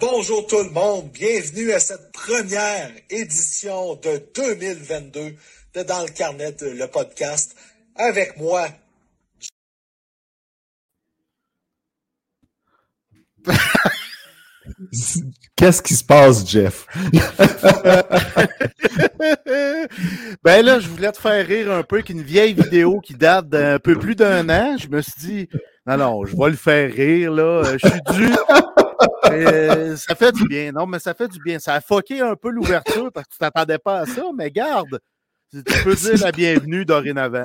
Bonjour tout le monde, bienvenue à cette première édition de 2022 de Dans le Carnet, le podcast. Avec moi, Qu'est-ce qui se passe, Jeff? ben là, je voulais te faire rire un peu qu'une vieille vidéo qui date d'un peu plus d'un an. Je me suis dit, non, non, je vais le faire rire, là. Je suis dû. Euh, ça fait du bien. Non, mais ça fait du bien. Ça a foqué un peu l'ouverture parce que tu t'attendais pas à ça, mais garde. Tu peux dire la bienvenue dorénavant.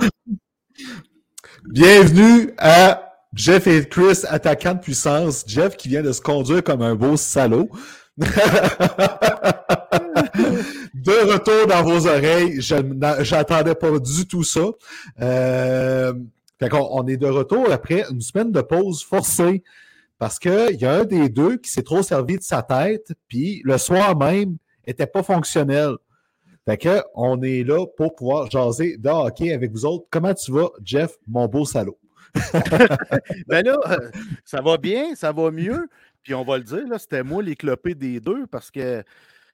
Bienvenue à Jeff et Chris, attaquant de puissance. Jeff qui vient de se conduire comme un beau salaud. de retour dans vos oreilles, je n'attendais pas du tout ça. Euh, fait on est de retour après une semaine de pause forcée parce qu'il y a un des deux qui s'est trop servi de sa tête, puis le soir même était pas fonctionnel. Fait que on est là pour pouvoir jaser de hockey avec vous autres. Comment tu vas, Jeff, mon beau salaud? ben là, euh, ça va bien, ça va mieux. Puis on va le dire, c'était moi l'éclopé des deux parce que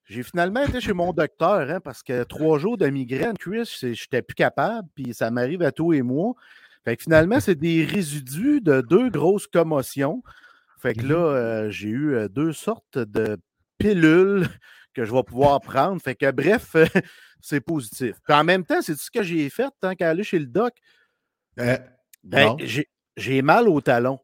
j'ai finalement été chez mon docteur hein, parce que trois jours de migraine, Chris, j'étais plus capable, puis ça m'arrive à toi et moi. Fait que finalement, c'est des résidus de deux grosses commotions. Fait que là, mmh euh, j'ai eu euh, deux sortes de pilules que je vais pouvoir prendre. Fait que bref, c'est positif. Puis en même temps, c'est ce que j'ai fait tant qu'à aller chez le doc? Ben, j'ai mal au talon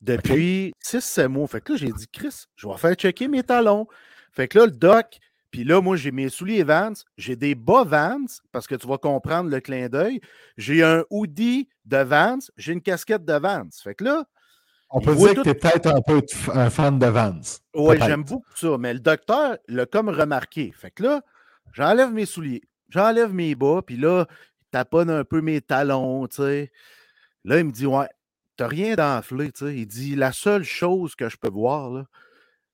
depuis 6-7 mois. Fait que là, j'ai dit, Chris, je vais faire checker mes talons. Fait que là, le doc, puis là, moi, j'ai mes souliers Vans, j'ai des bas Vans, parce que tu vas comprendre le clin d'œil. J'ai un hoodie de Vans, j'ai une casquette de Vans. Fait que là. On peut dire que tu es peut-être un peu un fan de Vans. Oui, j'aime beaucoup ça. Mais le docteur l'a comme remarqué. Fait que là, j'enlève mes souliers, j'enlève mes bas, puis là, il taponne un peu mes talons, tu sais. Là, il me dit Ouais, t'as rien d'enflé. Tu sais. Il dit La seule chose que je peux voir,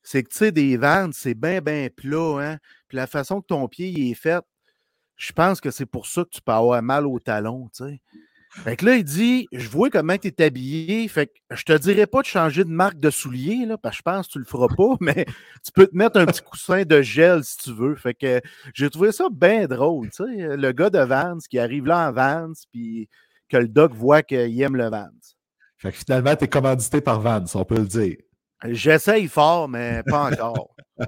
c'est que tu sais, des vannes, c'est bien, bien plat. Hein? Puis la façon que ton pied est fait, je pense que c'est pour ça que tu peux avoir mal au talon. Tu sais. Fait que là, il dit Je vois comment tu es habillé. Fait que je te dirais pas de changer de marque de souliers, là, parce que je pense que tu le feras pas, mais tu peux te mettre un petit coussin de gel si tu veux. Fait que j'ai trouvé ça bien drôle. Tu sais. Le gars de Vans qui arrive là en Vans, puis que le doc voit qu'il aime le Vans. Fait que finalement, tu es commandité par Vans, on peut le dire. J'essaye fort, mais pas encore.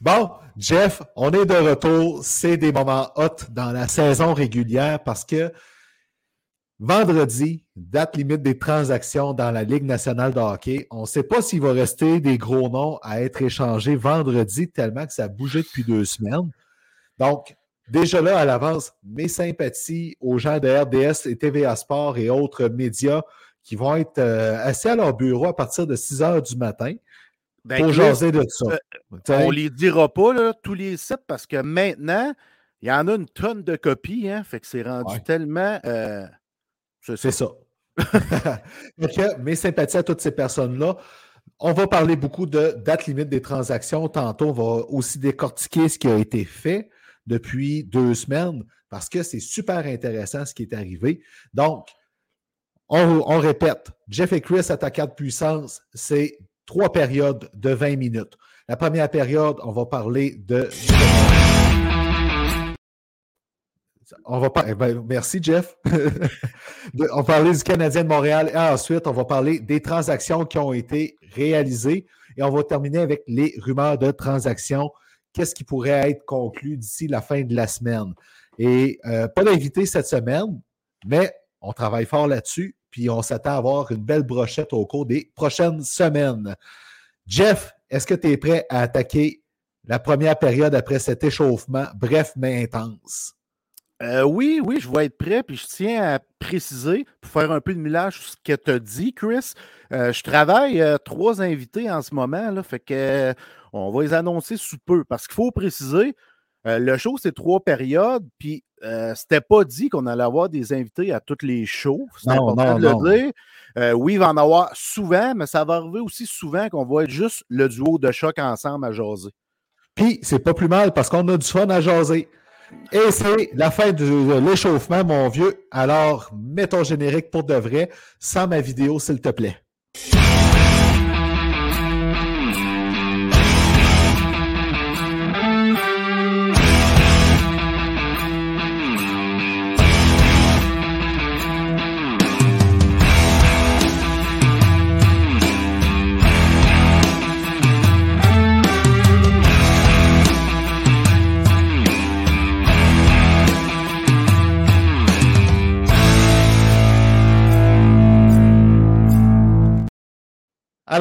bon, Jeff, on est de retour. C'est des moments hot dans la saison régulière parce que vendredi, date limite des transactions dans la Ligue nationale de hockey. On ne sait pas s'il va rester des gros noms à être échangés vendredi, tellement que ça a bougé depuis deux semaines. Donc, Déjà là, à l'avance, mes sympathies aux gens de RDS et TVA Sport et autres médias qui vont être euh, assis à leur bureau à partir de 6 heures du matin ben, pour jaser de ça. Euh, on ne les dira pas, là, tous les sites, parce que maintenant, il y en a une tonne de copies, hein, fait que c'est rendu tellement. Euh, c'est ça. Mes sympathies à toutes ces personnes-là. On va parler beaucoup de date limite des transactions. Tantôt, on va aussi décortiquer ce qui a été fait depuis deux semaines parce que c'est super intéressant ce qui est arrivé. Donc, on, répète, Jeff et Chris attaquant de puissance, c'est trois périodes de 20 minutes. La première période, on va parler de. On va parler. Ben, merci, Jeff. on va parler du Canadien de Montréal et ensuite, on va parler des transactions qui ont été réalisées et on va terminer avec les rumeurs de transactions qu'est-ce qui pourrait être conclu d'ici la fin de la semaine? Et euh, pas d'invité cette semaine, mais on travaille fort là-dessus, puis on s'attend à avoir une belle brochette au cours des prochaines semaines. Jeff, est-ce que tu es prêt à attaquer la première période après cet échauffement bref mais intense? Euh, oui, oui, je vais être prêt. Puis je tiens à préciser, pour faire un peu de millage sur ce que tu as dit, Chris. Euh, je travaille trois invités en ce moment. Là, fait que on va les annoncer sous peu parce qu'il faut préciser, euh, le show, c'est trois périodes, puis euh, c'était pas dit qu'on allait avoir des invités à toutes les shows. C'est important de le dire. Euh, oui, il va en avoir souvent, mais ça va arriver aussi souvent qu'on va être juste le duo de choc ensemble à jaser. Puis, c'est pas plus mal parce qu'on a du fun à jaser. Et c'est la fin de l'échauffement, mon vieux. Alors, mets ton générique pour de vrai, sans ma vidéo, s'il te plaît.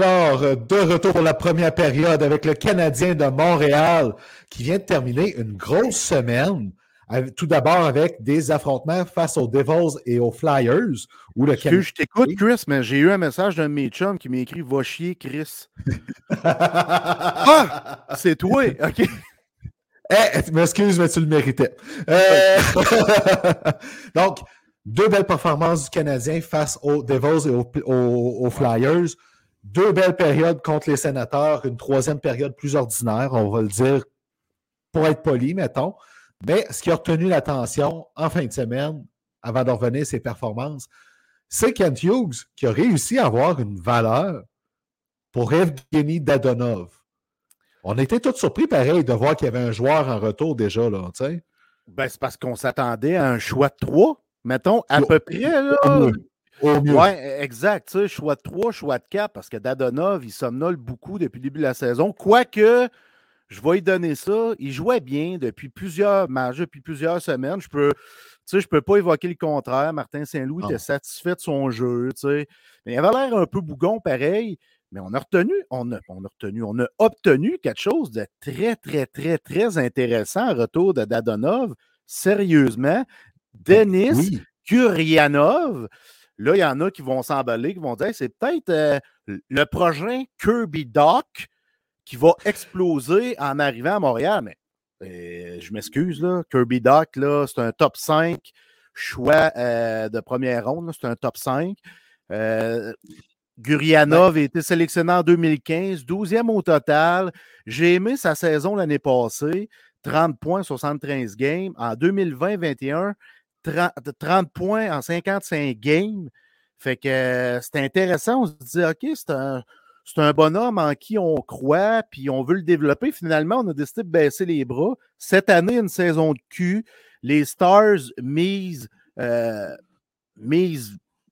Alors, euh, de retour pour la première période avec le Canadien de Montréal qui vient de terminer une grosse semaine. Tout d'abord avec des affrontements face aux Devils et aux Flyers. Où le Canadien... Je t'écoute, Chris, mais j'ai eu un message d'un de mes chums qui m'a écrit Va chier, Chris. ah C'est toi, OK. Eh, m'excuse, mais tu le méritais. Euh, donc, deux belles performances du Canadien face aux Devils et aux Flyers. Deux belles périodes contre les sénateurs, une troisième période plus ordinaire, on va le dire pour être poli, mettons. Mais ce qui a retenu l'attention en fin de semaine, avant de revenir ses performances, c'est Kent Hughes qui a réussi à avoir une valeur pour Evgeny Dadonov. On était tous surpris, pareil, de voir qu'il y avait un joueur en retour déjà, là, tu sais. Ben, c'est parce qu'on s'attendait à un choix de trois, mettons, à peu près, là. Oui, exact. Tu sais, choix de 3, choix de 4, parce que Dadonov, il somnole beaucoup depuis le début de la saison. Quoique, je vais lui donner ça. Il jouait bien depuis plusieurs matchs, depuis plusieurs semaines. Je peux. Tu sais, je ne peux pas évoquer le contraire. Martin Saint-Louis était satisfait de son jeu. Tu sais. Mais il avait l'air un peu bougon pareil. Mais on a retenu, on a, on a retenu, on a obtenu quelque chose de très, très, très, très intéressant en retour de Dadonov. Sérieusement, ben Denis Kuryanov, Là, il y en a qui vont s'emballer, qui vont dire c'est peut-être euh, le prochain Kirby Doc qui va exploser en arrivant à Montréal. Mais euh, je m'excuse, là. Kirby Doc, là, c'est un top 5 choix euh, de première ronde. C'est un top 5. Gurianov a été sélectionné en 2015, 12e au total. J'ai aimé sa saison l'année passée, 30 points, 73 games. En 2020-21, 30, points en 55 games. Fait que euh, c'est intéressant. On se dit, OK, c'est un, un bonhomme en qui on croit, puis on veut le développer. Finalement, on a décidé de baisser les bras. Cette année, une saison de cul. Les Stars misent, euh,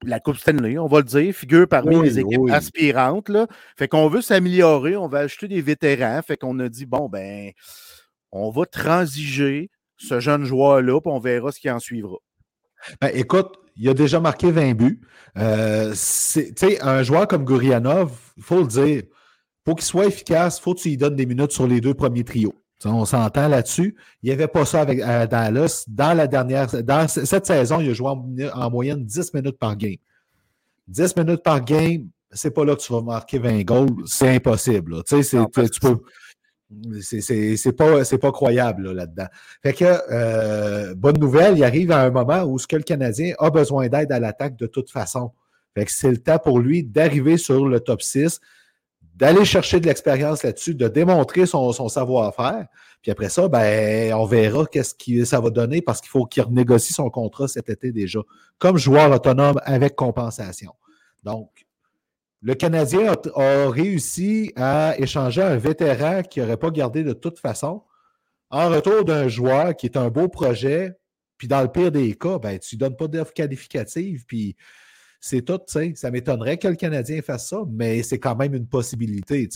la Coupe Stanley, on va le dire, figure parmi les équipes aspirantes. Là. Fait qu'on veut s'améliorer, on va ajouter des vétérans. Fait qu'on a dit, bon, ben, on va transiger ce jeune joueur-là, puis on verra ce qui en suivra. Ben, écoute, il a déjà marqué 20 buts. Euh, un joueur comme Gourianov, il faut le dire, pour qu'il soit efficace, il faut que tu lui donnes des minutes sur les deux premiers trios. on s'entend là-dessus. Il n'y avait pas ça avec Dallas. Dans la dernière, dans cette saison, il a joué en, moyenne 10 minutes par game. 10 minutes par game, c'est pas là que tu vas marquer 20 goals. C'est impossible. Tu peux, c'est pas, pas croyable là-dedans. fait que, euh, bonne nouvelle, il arrive à un moment où ce que le Canadien a besoin d'aide à l'attaque de toute façon. Fait que c'est le temps pour lui d'arriver sur le top 6, d'aller chercher de l'expérience là-dessus, de démontrer son, savoir-faire. Puis après ça, ben, on verra qu'est-ce que ça va donner parce qu'il faut qu'il renégocie son contrat cet été déjà, comme joueur autonome avec compensation. Donc, le Canadien a, réussi à échanger un vétéran qui n'aurait pas gardé de toute façon en retour d'un joueur qui est un beau projet. Puis dans le pire des cas, ben, tu ne donnes pas d'offre qualificative. Puis c'est tout. Ça m'étonnerait que le Canadien fasse ça, mais c'est quand même une possibilité.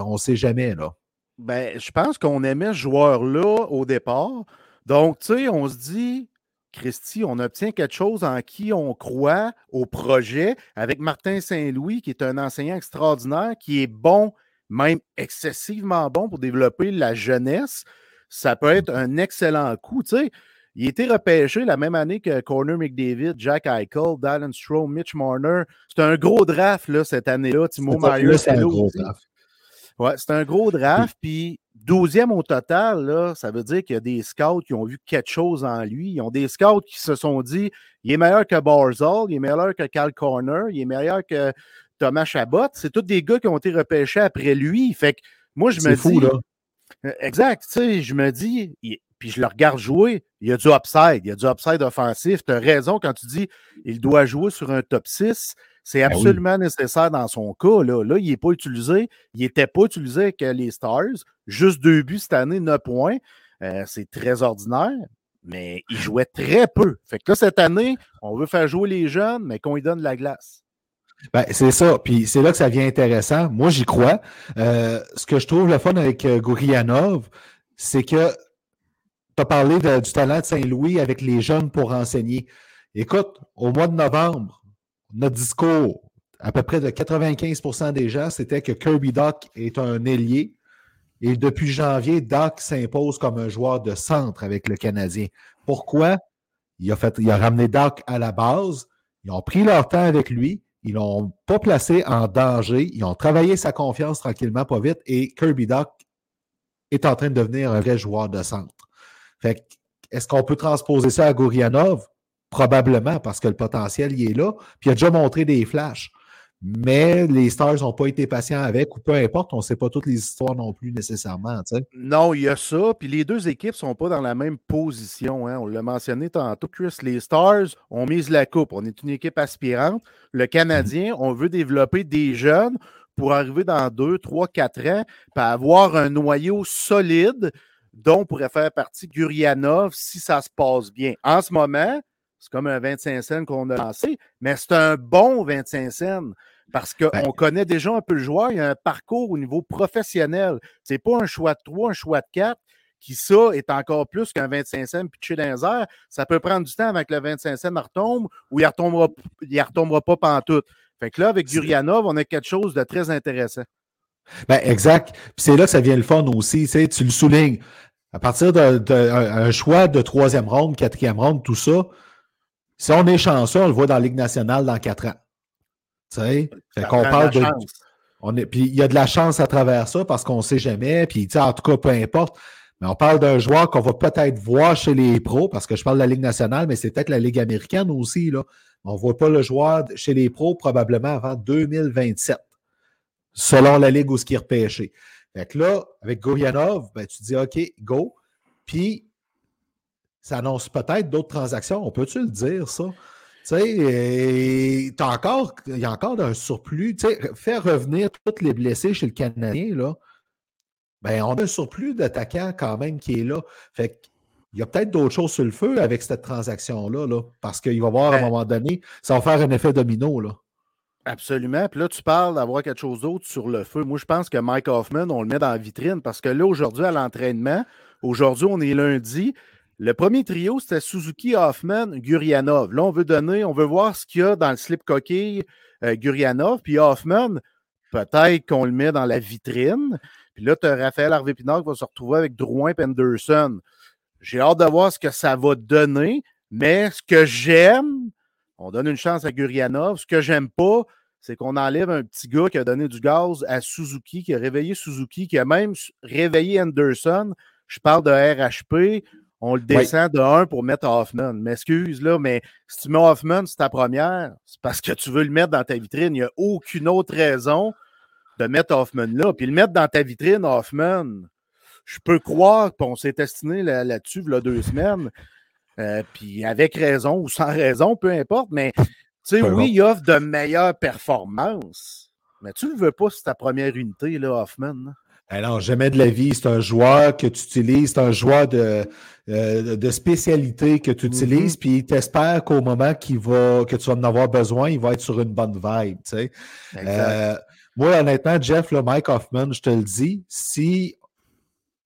On ne sait jamais, là. Ben, je pense qu'on aimait ce joueur-là au départ. Donc, tu sais, on se dit, Christy, on obtient quelque chose en qui on croit au projet avec Martin Saint-Louis, qui est un enseignant extraordinaire, qui est bon, même excessivement bon pour développer la jeunesse. Ça peut être un excellent coup. Tu sais, il a été repêché la même année que Corner McDavid, Jack Eichel, Dallin Stroh, Mitch Marner. C'est un gros draft là, cette année-là. Timo Meyer, c'est un gros draft. Ouais, c'est un gros draft. Puis 12e au total, là, ça veut dire qu'il y a des scouts qui ont vu quelque chose en lui. Ils ont des scouts qui se sont dit il est meilleur que Barzal, il est meilleur que Cal Corner, il est meilleur que Thomas Chabot. C'est tous des gars qui ont été repêchés après lui. Fait que moi, je me fou, dis. Là. Exact. Tu sais, je me dis, puis je le regarde jouer, il y a du upside, il y a du upside offensif. Tu as raison quand tu dis il doit jouer sur un top 6. C'est ben absolument nécessaire dans son cas. Là, là il n'est pas utilisé. Il n'était pas utilisé avec les Stars. Juste deux buts cette année, 9 points. Euh, c'est très ordinaire, mais il jouait très peu. Fait que là, cette année, on veut faire jouer les jeunes, mais qu'on lui donne la glace. Ben, c'est ça. Puis c'est là que ça devient intéressant. Moi, j'y crois. Euh, ce que je trouve le fun avec euh, Gourianov, c'est que tu as parlé du talent de Saint-Louis avec les jeunes pour enseigner. Écoute, au mois de novembre, notre discours à peu près de 95% des gens, c'était que Kirby Doc est un ailier. Et depuis janvier, Doc s'impose comme un joueur de centre avec le Canadien. Pourquoi? Il a, il a ramené Doc à la base. Ils ont pris leur temps avec lui. Ils l'ont pas placé en danger. Ils ont travaillé sa confiance tranquillement, pas vite. Et Kirby Doc est en train de devenir un vrai joueur de centre. Fait est-ce qu'on peut transposer ça à Gourianov? Probablement, parce que le potentiel, il est là. Puis il a déjà montré des flashs. Mais les Stars n'ont pas été patients avec, ou peu importe, on ne sait pas toutes les histoires non plus nécessairement. Non, il y a ça. Puis les deux équipes ne sont pas dans la même position. Hein. On l'a mentionné tantôt, Chris. Les Stars, on mise la coupe. On est une équipe aspirante. Le Canadien, on veut développer des jeunes pour arriver dans deux, trois, quatre ans, puis avoir un noyau solide dont pourrait faire partie Gurianov si ça se passe bien. En ce moment, c'est comme un 25 cents qu'on a lancé, mais c'est un bon 25 cents parce qu'on ben connaît déjà un peu le joueur. Il y a un parcours au niveau professionnel. C'est pas un choix de 3, un choix de 4 qui, ça, est encore plus qu'un 25 cents pitché dans les airs. Ça peut prendre du temps avec le 25 cents retombe ou il ne retombera, retombera pas pantoute. Fait que là, avec Gurianov, on a quelque chose de très intéressant. Ben, exact. Puis c'est là que ça vient le fun aussi. Tu, le soulignes. À partir d'un choix de troisième ronde, quatrième ronde, tout ça, si on est chanceux, on le voit dans la Ligue nationale dans quatre ans. Tu sais? Fait qu'on parle de. On est, puis il y a de la chance à travers ça parce qu'on ne sait jamais. Puis, en tout cas, peu importe. Mais on parle d'un joueur qu'on va peut-être voir chez les pros, parce que je parle de la Ligue nationale, mais c'est peut-être la Ligue américaine aussi. Là. On ne voit pas le joueur chez les pros probablement avant 2027, selon la Ligue où ce qui est repêché. Fait que là, avec Gourianov, ben, tu dis OK, go. Puis ça annonce peut-être d'autres transactions. On peut-tu le dire, ça? Tu sais, encore, il y a encore un surplus. Tu sais, faire revenir tous les blessés chez le Canadien, là, ben, on a un surplus d'attaquants quand même qui est là. Fait il y a peut-être d'autres choses sur le feu avec cette transaction-là, là, parce qu'il va y avoir à un ben moment donné, ça va faire un effet domino. Là. Absolument. Puis là, tu parles d'avoir quelque chose d'autre sur le feu. Moi, je pense que Mike Hoffman, on le met dans la vitrine parce que là, aujourd'hui, à l'entraînement, aujourd'hui, on est lundi. Le premier trio, c'était Suzuki, Hoffman, Gurianov. Là, on veut donner, on veut voir ce qu'il y a dans le slip coquille euh, Gurianov. Puis Hoffman, peut-être qu'on le met dans la vitrine. Puis là, tu as Raphaël Harvey Pinard qui va se retrouver avec Drouin Penderson. J'ai hâte de voir ce que ça va donner. Mais ce que j'aime, on donne une chance à Gurianov. Ce que j'aime pas, c'est qu'on enlève un petit gars qui a donné du gaz à Suzuki, qui a réveillé Suzuki, qui a même réveillé Anderson. Je parle de RHP on le descend de 1 pour mettre Hoffman. M'excuse, là, mais si tu mets Hoffman, c'est ta première, c'est parce que tu veux le mettre dans ta vitrine. Il n'y a aucune autre raison de mettre Hoffman là. Puis le mettre dans ta vitrine, Hoffman, je peux croire qu'on s'est destiné là-dessus, là, deux semaines. Euh, puis avec raison ou sans raison, peu importe, mais tu sais, oui, il offre de meilleures performances, mais tu ne le veux pas c'est ta première unité, là, Hoffman. Alors, jamais de la vie. C'est un joueur que tu utilises, c'est un joueur de, euh, de spécialité que tu utilises, mm-hmm. puis tu espères qu'au moment va, que tu vas en avoir besoin, il va être sur une bonne vibe. Tu sais. Euh, moi, honnêtement, Jeff, le Mike Hoffman, je te le dis, si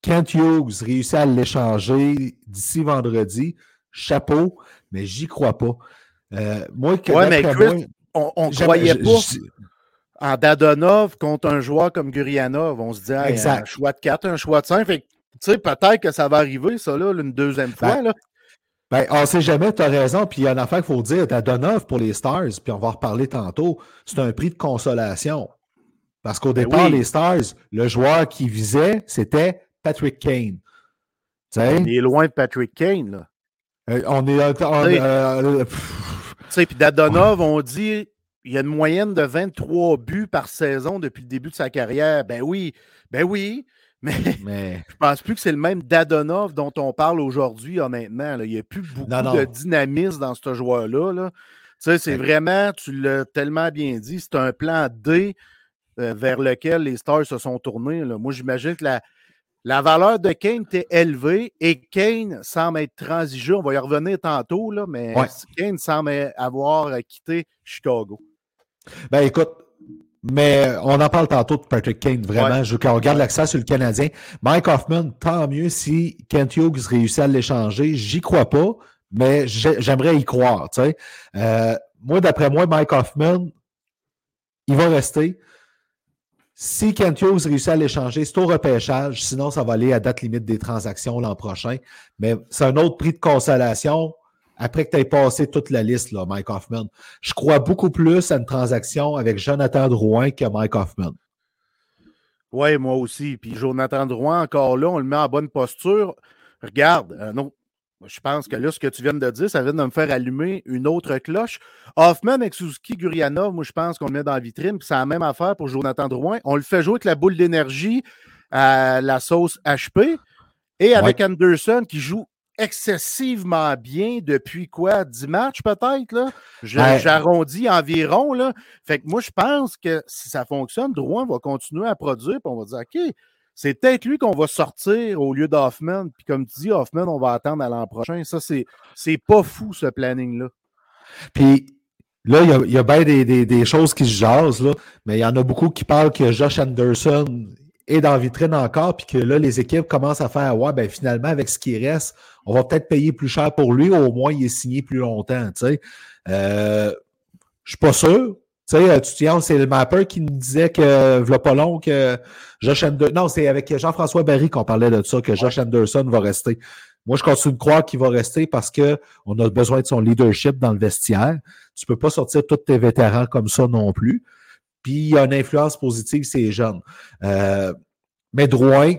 Kent Hughes réussit à l'échanger d'ici vendredi, chapeau, mais j'y crois pas. Euh, moi, ouais, mais on ne croyait pas en Dadonov contre un joueur comme Gurianov. On se dit, un choix de 4, un choix de 5. Fait tu sais, peut-être que ça va arriver, ça, là, une deuxième ben, fois. Là. Ben, on ne sait jamais, tu as raison. Puis il y a une affaire qu'il faut dire, Dadonov pour les Stars, puis on va en reparler tantôt, c'est un prix de consolation. Parce qu'au ben départ, les Stars, le joueur qui visait, c'était Patrick Kane. on est loin de Patrick Kane, là. Euh, on est. Euh, tu sais, puis Dadonov, on dit il y a une moyenne de 23 buts par saison depuis le début de sa carrière. Ben oui, ben oui. Mais, mais... je pense plus que c'est le même Dadonov dont on parle aujourd'hui, honnêtement. Il n'y a plus beaucoup de dynamisme dans ce joueur-là. Là. Tu sais, c'est vraiment, tu l'as tellement bien dit, c'est un plan D euh, vers lequel les Stars se sont tournés. Là. Moi, j'imagine que la, la valeur de Kane était élevée et Kane semble être transigé. On va y revenir tantôt, là, mais Kane semble avoir quitté Chicago. Ben écoute, mais on en parle tantôt de Patrick Kane, vraiment. Je veux qu'on regarde l'accès sur le Canadien. Mike Hoffman, tant mieux si Kent Hughes réussit à l'échanger. J'y crois pas, mais j'aimerais y croire. Euh, moi, d'après moi, Mike Hoffman, il va rester. Si Kent Hughes réussit à l'échanger, c'est au repêchage. Sinon, ça va aller à date limite des transactions l'an prochain. Mais c'est un autre prix de consolation après que tu aies passé toute la liste, là, Mike Hoffman. Je crois beaucoup plus à une transaction avec Jonathan Drouin que Mike Hoffman. Oui, moi aussi. Puis Jonathan Drouin, encore là, on le met en bonne posture. Regarde, non, je pense que là, ce que tu viens de dire, ça vient de me faire allumer une autre cloche. Hoffman avec Suzuki Gurianov, moi, je pense qu'on le met dans la vitrine. Puis c'est la même affaire pour Jonathan Drouin. On le fait jouer avec la boule d'énergie à la sauce HP. Et avec Anderson qui joue excessivement bien depuis quoi? 10 matchs peut-être? là? J'arrondis environ. Là. Fait que moi, je pense que si ça fonctionne, Drouin va continuer à produire, puis on va dire OK, c'est peut-être lui qu'on va sortir au lieu d'Hoffman. Puis comme tu dis, Hoffman, on va attendre à l'an prochain. Ça, c'est pas fou, ce planning-là. Puis là, il y a, bien des, choses qui se jasent, là, mais il y en a beaucoup qui parlent que Josh Anderson est dans vitrine encore, puis que là, les équipes commencent à faire Ouais, ben finalement, avec ce qui reste, on va peut-être payer plus cher pour lui, au moins il est signé plus longtemps. Tu. Euh, je suis pas sûr. Tu sais, tu tiens, c'est le mapper qui nous disait que, voilà pas long, que Josh Anderson. Non, c'est avec Jean-François Barry qu'on parlait de ça, que Josh Anderson va rester. Moi, je continue de croire qu'il va rester parce qu'on a besoin de son leadership dans le vestiaire. Tu peux pas sortir tous tes vétérans comme ça non plus. Puis, il y a une influence positive, c'est jeunes. Euh, mais Drouin,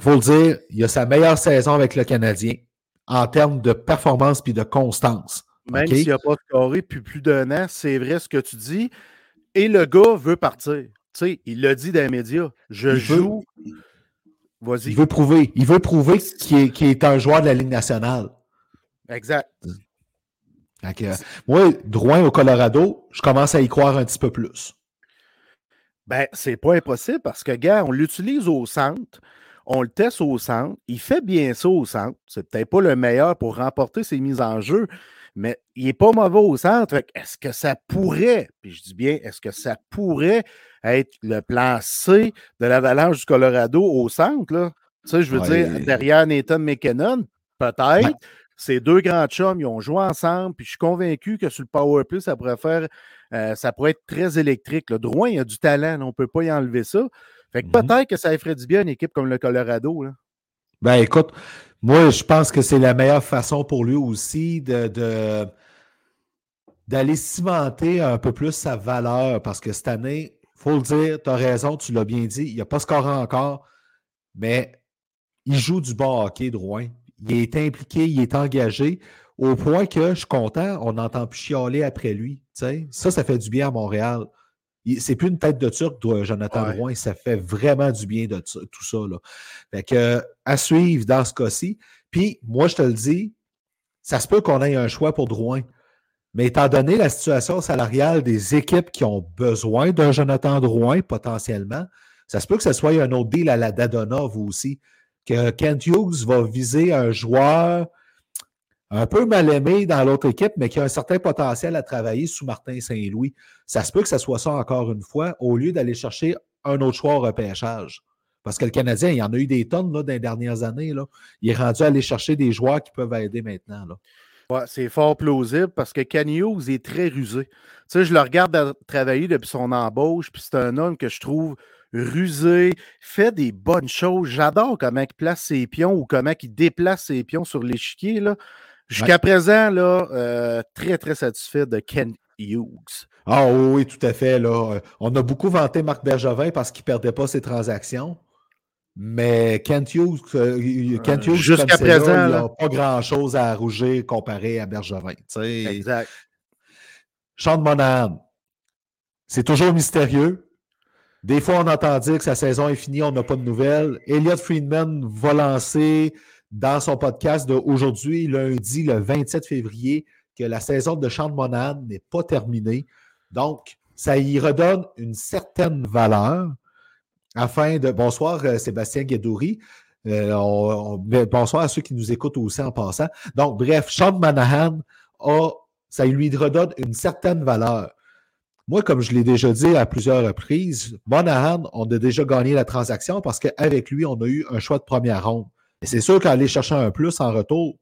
faut le dire, il a sa meilleure saison avec le Canadien en termes de performance puis de constance. Même s'il n'a pas scoré depuis plus d'un an, c'est vrai ce que tu dis. Et le gars veut partir. Tu sais, il l'a dit dans les médias. Je joue. Vas-y. Il veut prouver. Il veut prouver qu'il est, est, un joueur de la Ligue nationale. Exact. moi, Drouin au Colorado, je commence à y croire un petit peu plus. Ben, c'est pas impossible parce que, gars, on l'utilise au centre on le teste au centre. Il fait bien ça au centre. C'est peut-être pas le meilleur pour remporter ses mises en jeu, mais il n'est pas mauvais au centre. Est-ce que ça pourrait, puis je dis bien, est-ce que ça pourrait être le plan C de l'avalanche du Colorado au centre? Là? Tu sais, je veux dire, derrière Nathan McKinnon, peut-être. Ces deux grands chums, ils ont joué ensemble, puis je suis convaincu que sur le Power Plus, ça pourrait faire, euh, ça pourrait être très électrique. Le Drouin, il a du talent, on ne peut pas y enlever ça. Fait que mmh peut-être que ça ferait du bien une équipe comme le Colorado. Là. Ben écoute, moi je pense que c'est la meilleure façon pour lui aussi d'aller cimenter un peu plus sa valeur parce que cette année, il faut le dire, tu as raison, tu l'as bien dit, il n'a pas scoré encore, mais il joue du bon hockey, Drouin. Il est impliqué, il est engagé au point que je suis content, on n'entend plus chialer après lui. Ça, ça fait du bien à Montréal c'est plus une tête de Turc, Jonathan Drouin. Ça fait vraiment du bien de tout ça. Là. Fait que, à suivre dans ce cas-ci. Puis, moi, je te le dis, ça se peut qu'on ait un choix pour Drouin. Mais étant donné la situation salariale des équipes qui ont besoin d'un Jonathan Drouin, potentiellement, ça se peut que ce soit un autre deal à la Dadonov aussi. Que Kent Hughes va viser un joueur un peu mal aimé dans l'autre équipe, mais qui a un certain potentiel à travailler sous Martin Saint-Louis. Ça se peut que ce soit ça encore une fois, au lieu d'aller chercher un autre choix au repêchage. Parce que le Canadien, il y en a eu des tonnes là, dans les dernières années. Là. Il est rendu à aller chercher des joueurs qui peuvent aider maintenant. C'est fort plausible parce que Hughes est très rusé. Tu je le regarde travailler depuis son embauche, puis c'est un homme que je trouve rusé, fait des bonnes choses. J'adore comment il place ses pions ou comment il déplace ses pions sur l'échiquier. Jusqu'à présent, là, euh, très, très satisfait de Ken Hughes. Ah oui, tout à fait. Là. Euh, on a beaucoup vanté Marc Bergevin parce qu'il ne perdait pas ses transactions. Mais Kent Hughes, euh, Kent Hughes jusqu'à présent, il n'a pas grand-chose à rougir comparé à Bergevin. Exact. Sean Monahan, c'est toujours mystérieux. Des fois, on entend dire que sa saison est finie, on n'a pas de nouvelles. Elliot Friedman va lancer dans son podcast d'aujourd'hui, lundi, le 27 février, que la saison de Sean Monahan n'est pas terminée. Donc, ça y redonne une certaine valeur afin de. Bonsoir, euh, Sébastien Guédouri. Euh, bonsoir à ceux qui nous écoutent aussi en passant. Donc, bref, Sean Monahan a, ça lui redonne une certaine valeur. Moi, comme je l'ai déjà dit à plusieurs reprises, Monahan, on a déjà gagné la transaction parce qu'avec lui, on a eu un choix de première ronde. C'est sûr qu'aller chercher un plus en retour,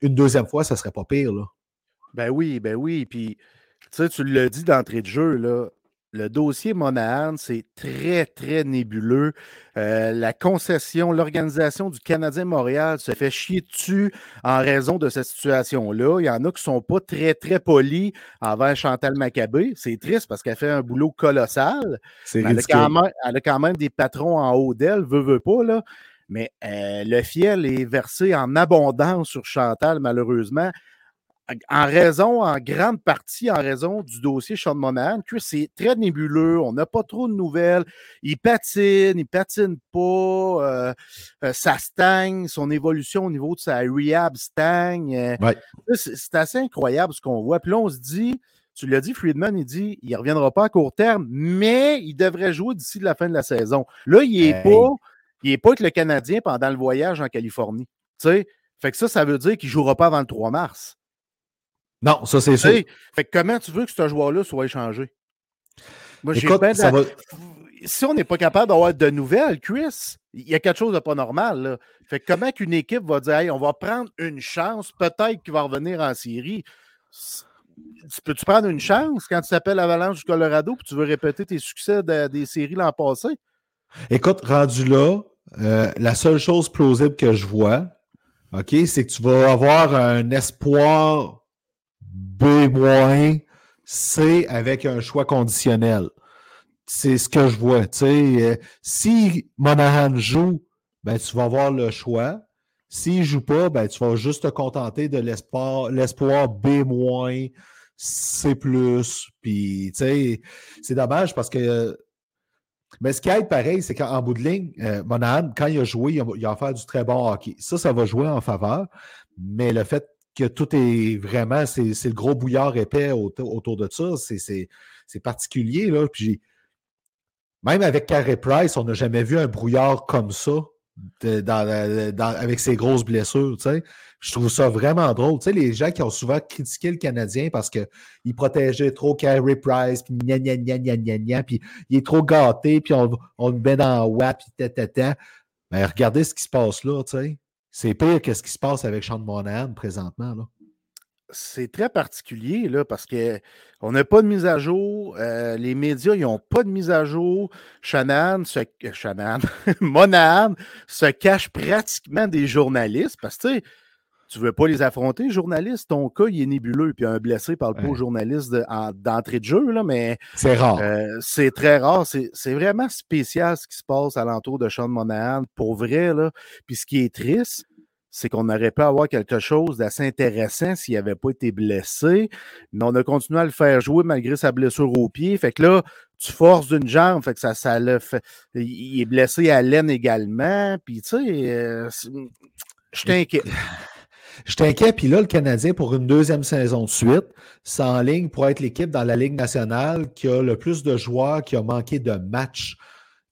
une deuxième fois, ça serait pas pire. Là. Ben oui, ben oui. Puis, tu sais, tu l'as dit d'entrée de jeu, là. le dossier Monahan, c'est très, très nébuleux. Euh, la concession, l'organisation du Canadien Montréal se fait chier dessus en raison de cette situation-là. Il y en a qui ne sont pas très, très polis envers Chantal Maccabé. C'est triste parce qu'elle fait un boulot colossal. Elle a, quand même, elle a quand même des patrons en haut d'elle, veut, veut pas, là. Mais euh, le fiel est versé en abondance sur Chantal, malheureusement en raison, en grande partie en raison du dossier Sean Monahan, que c'est très nébuleux, on n'a pas trop de nouvelles. Il patine, il patine pas, euh, euh, ça stagne, son évolution au niveau de sa rehab stagne. C'est assez incroyable ce qu'on voit. Puis là, on se dit, tu l'as dit, Friedman, il dit, il ne reviendra pas à court terme, mais il devrait jouer d'ici la fin de la saison. Là, il n'est pas, il est pas avec le Canadien pendant le voyage en Californie. Fait que ça, ça veut dire qu'il ne jouera pas avant le 3 mars. Non, ça c'est sûr. Fait comment tu veux que ce joueur-là soit échangé? Moi, Écoute, ça va... Si on n'est pas capable d'avoir de nouvelles, Chris, il y a quelque chose de pas normal. Là. Fait comment qu'une équipe va dire hey, on va prendre une chance, peut-être qu'il va revenir en série. Peux-tu prendre une chance quand tu t'appelles Avalanche du Colorado et tu veux répéter tes succès des séries l'an passé? Écoute, rendu là, euh, la seule chose plausible que je vois, OK, c'est que tu vas avoir un espoir B-, C avec un choix conditionnel. C'est ce que je vois. Euh, si Monahan joue, ben, tu vas avoir le choix. S'il ne joue pas, ben, tu vas juste te contenter de l'espoir B-, C. Puis, c'est dommage parce que. Mais ce qui aide pareil, c'est qu'en bout de ligne, euh, Monahan, quand il a joué, il a, il a fait du très bon hockey. Ça, ça va jouer en faveur. Mais le fait que tout est vraiment, c'est le gros bouillard épais autour, de ça. C'est particulier. Là. Puis même avec Carey Price, on n'a jamais vu un brouillard comme ça avec ses grosses blessures. Je trouve ça vraiment drôle. Tu sais, les gens qui ont souvent critiqué le Canadien parce qu'il protégeait trop Carey Price, puis gna gna gna gna gna gna, puis il est trop gâté, puis on, on le met dans WAP, puis ta, Mais regardez ce qui se passe là, tu sais. C'est pire que ce qui se passe avec Sean Monahan présentement. Là. C'est très particulier là, parce qu'on n'a pas de mise à jour. Euh, les médias n'ont pas de mise à jour. Shannon se, Shannon, Monahan se cache pratiquement des journalistes parce que tu sais, tu veux pas les affronter, journaliste. Ton cas, il est nébuleux. Puis un blessé parle pas aux journalistes d'entrée de, jeu, là, mais. C'est rare. Euh, c'est très rare. C'est vraiment spécial ce qui se passe alentour de Sean Monahan, pour vrai. Là. Puis ce qui est triste, c'est qu'on aurait pu avoir quelque chose d'assez intéressant s'il n'avait pas été blessé. Mais on a continué à le faire jouer malgré sa blessure au pied. Fait que là, tu forces d'une jambe, fait que ça, ça le fait. Il est blessé à l'aine également. Puis, tu sais, euh, je t'inquiète. Je t'inquiète, puis là, le Canadien, pour une deuxième saison de suite, ligne pour être l'équipe dans la Ligue nationale qui a le plus de joueurs qui a manqué de matchs.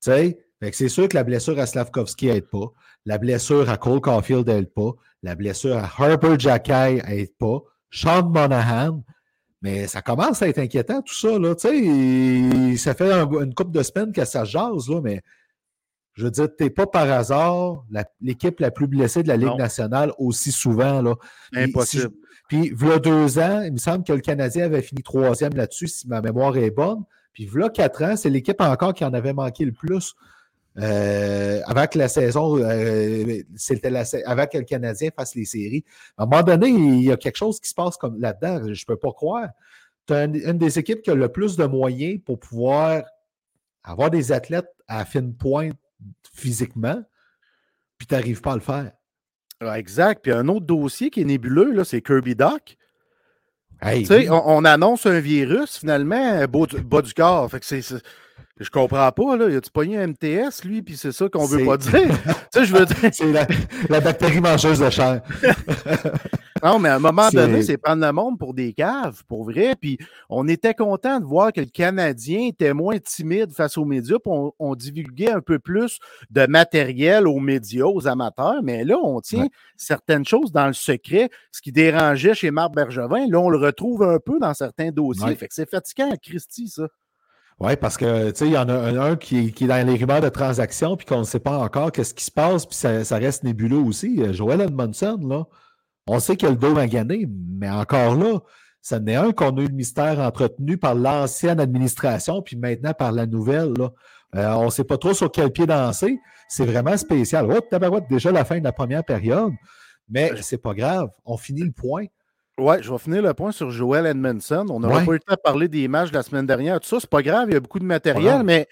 Tu sais, c'est sûr que la blessure à Slavkovski n'aide pas. La blessure à Cole Caulfield n'aide pas. La blessure à Harper Jackay n'aide pas. Sean Monahan. Mais ça commence à être inquiétant, tout ça. Là. Tu sais, ça fait une couple de semaines que ça jase, là, mais je veux dire, tu n'es pas par hasard l'équipe la, plus blessée de la Ligue nationale aussi souvent. Là. Impossible. Puis, il y a deux ans, il me semble que le Canadien avait fini troisième là-dessus, si ma mémoire est bonne. Puis, a quatre ans, c'est l'équipe encore qui en avait manqué le plus. Euh, avant que la saison, euh, c'était avant que le Canadien fasse les séries. À un moment donné, il y a quelque chose qui se passe comme là-dedans. Je ne peux pas croire. Tu as une, des équipes qui a le plus de moyens pour pouvoir avoir des athlètes à fine pointe physiquement, puis tu n'arrives pas à le faire. Ah, exact. Puis un autre dossier qui est nébuleux, c'est Kirby Doc. on, annonce un virus, finalement, bas, du corps. Fait que c'est, je comprends pas, là. Il a-tu pogné un MTS, lui, puis c'est ça qu'on veut pas dire? tu sais, je veux dire. C'est la, bactérie mangeuse de chair. non, mais à un moment donné, c'est prendre le monde pour des caves, pour vrai. Puis on était content de voir que le Canadien était moins timide face aux médias, puis on, divulguait un peu plus de matériel aux médias, aux amateurs. Mais là, on tient certaines choses dans le secret, ce qui dérangeait chez Marc Bergevin. Là, on le retrouve un peu dans certains dossiers. Fait que c'est fatigant à Christie, ça. Oui, parce que, tu sais, il y en a un, qui, qui, est dans les rumeurs de transactions, puis qu'on ne sait pas encore qu'est-ce qui se passe, puis ça, reste nébuleux aussi. Euh, Joel Edmondson, là, on sait qu'il a le dos gagner, mais encore là, Ce n'est un qu'on a eu le mystère entretenu par l'ancienne administration, puis maintenant par la nouvelle. Euh, on ne sait pas trop sur quel pied danser. C'est vraiment spécial. Oh, déjà la fin de la première période. Mais c'est pas grave. On finit le point. Oui, je vais finir le point sur Joel Edmondson. On n'aura pas eu le temps de parler des matchs de la semaine dernière. Tout ça, c'est pas grave, il y a beaucoup de matériel, mais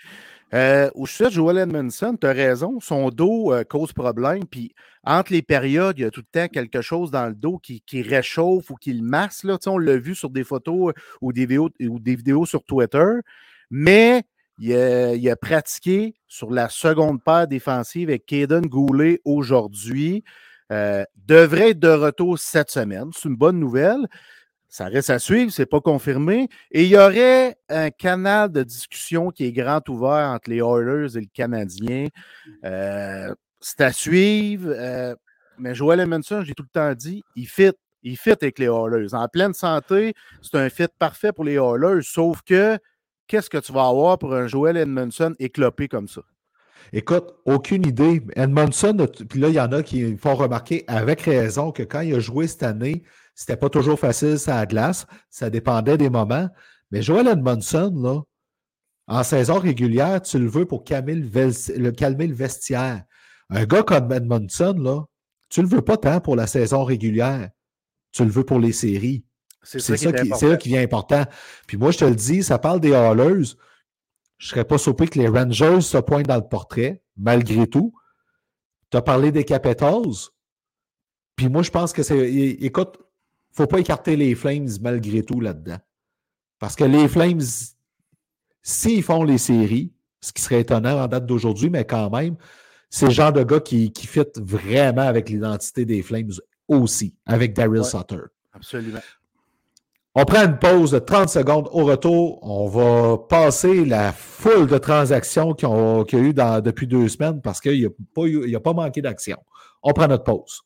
euh, au sujet de Joel Edmondson, tu as raison, son dos euh, cause problème. Puis entre les périodes, il y a tout le temps quelque chose dans le dos qui, réchauffe ou qui le masse. Là. on l'a vu sur des photos euh, ou des, vidéos, ou des vidéos sur Twitter. Mais il a, pratiqué sur la seconde paire défensive avec Kaden Goulet aujourd'hui. Euh, devrait être de retour cette semaine. C'est une bonne nouvelle. Ça reste à suivre, c'est pas confirmé. Et il y aurait un canal de discussion qui est grand ouvert entre les Oilers et le Canadien. Euh, c'est à suivre. Euh, mais Joel Edmondson, j'ai tout le temps dit, il fit. Il fit avec les Oilers. En pleine santé, c'est un fit parfait pour les Oilers. Sauf que, qu'est-ce que tu vas avoir pour un Joel Edmondson éclopé comme ça? Écoute, aucune idée. Edmondson, puis là, il y en a qui font remarquer avec raison que quand il a joué cette année, c'était pas toujours facile ça la glace. Ça dépendait des moments. Mais Joel Edmondson, là, en saison régulière, tu le veux pour calmer le, calmer le vestiaire. Un gars comme Edmondson, là, tu le veux pas tant pour la saison régulière. Tu le veux pour les séries. C'est ça, qui, vient important. Puis moi, je te le dis, ça parle des Hallers. Je ne serais pas surpris que les Rangers se pointent dans le portrait, malgré tout. Tu as parlé des Capitals. Puis moi, je pense que c'est. Écoute, il ne faut pas écarter les Flames malgré tout là-dedans. Parce que les Flames, s'ils font les séries, ce qui serait étonnant en date d'aujourd'hui, mais quand même, c'est le genre de gars qui, qui fit vraiment avec l'identité des Flames aussi, avec Daryl Sutter. Absolument. On prend une pause de 30 secondes. Au retour, on va passer la foule de transactions qu'il y a eu depuis deux semaines parce qu'il n'y a, a, pas manqué d'action. On prend notre pause.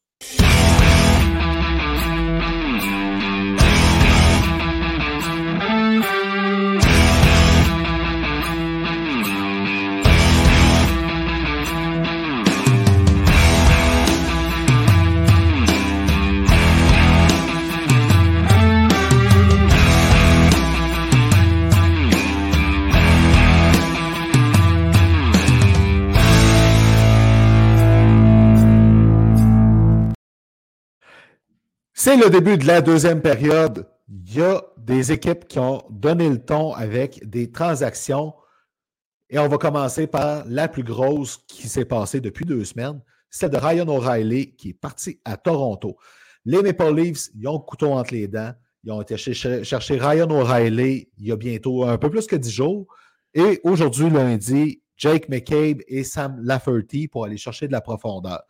C'est le début de la deuxième période. Il y a des équipes qui ont donné le ton avec des transactions. Et on va commencer par la plus grosse qui s'est passée depuis deux semaines, celle de Ryan O'Reilly qui est parti à Toronto. Les Maple Leafs, ils ont le couteau entre les dents. Ils ont été chercher Ryan O'Reilly il y a bientôt un peu plus que dix jours. Et aujourd'hui, lundi, Jake McCabe et Sam Lafferty pour aller chercher de la profondeur.